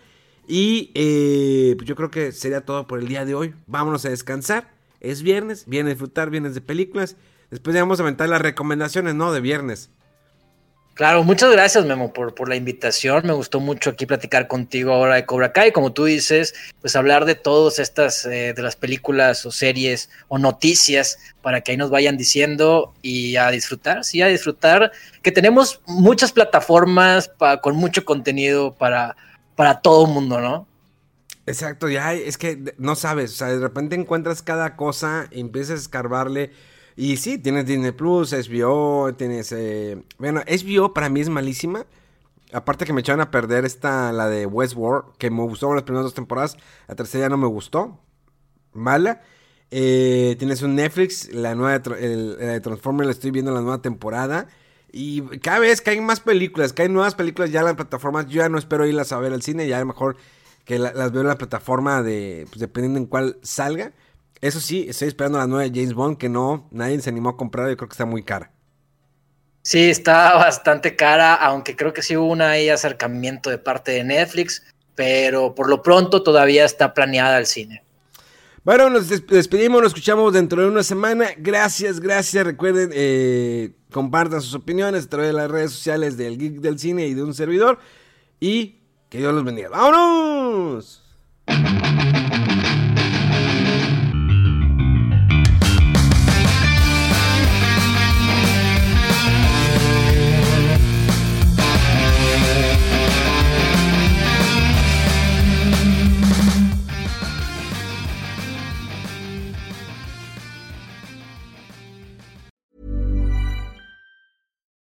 S1: Y eh, pues yo creo que sería todo por el día de hoy. Vámonos a descansar. Es viernes, viene a disfrutar, viernes de películas. Después ya vamos a aventar las recomendaciones, ¿no? De viernes.
S2: Claro, muchas gracias Memo por, por la invitación. Me gustó mucho aquí platicar contigo ahora de Cobra Kai. Como tú dices, pues hablar de todas estas, eh, de las películas o series o noticias para que ahí nos vayan diciendo y a disfrutar, sí, a disfrutar. Que tenemos muchas plataformas con mucho contenido para, para todo el mundo, ¿no?
S1: Exacto, ya es que no sabes, o sea, de repente encuentras cada cosa y empiezas a escarbarle y sí, tienes Disney Plus, HBO, tienes... Eh, bueno, HBO para mí es malísima. Aparte que me echaron a perder esta, la de Westworld, que me gustó las primeras dos temporadas. La tercera ya no me gustó. Mala. Eh, tienes un Netflix, la nueva de, Transformers la estoy viendo en la nueva temporada. Y cada vez que hay más películas, hay nuevas películas ya en las plataformas, yo ya no espero irlas a ver al cine, ya a lo mejor que las veo en la plataforma de, pues dependiendo en cuál salga. Eso sí, estoy esperando la nueva James Bond que no, nadie se animó a comprar. Yo creo que está muy cara.
S2: Sí, está bastante cara, aunque creo que sí hubo un acercamiento de parte de Netflix, pero por lo pronto todavía está planeada el cine.
S1: Bueno, nos despedimos, nos escuchamos dentro de una semana. Gracias, gracias. Recuerden, eh, compartan sus opiniones a través de las redes sociales del Geek del Cine y de un servidor. Y que Dios los bendiga. ¡Vámonos!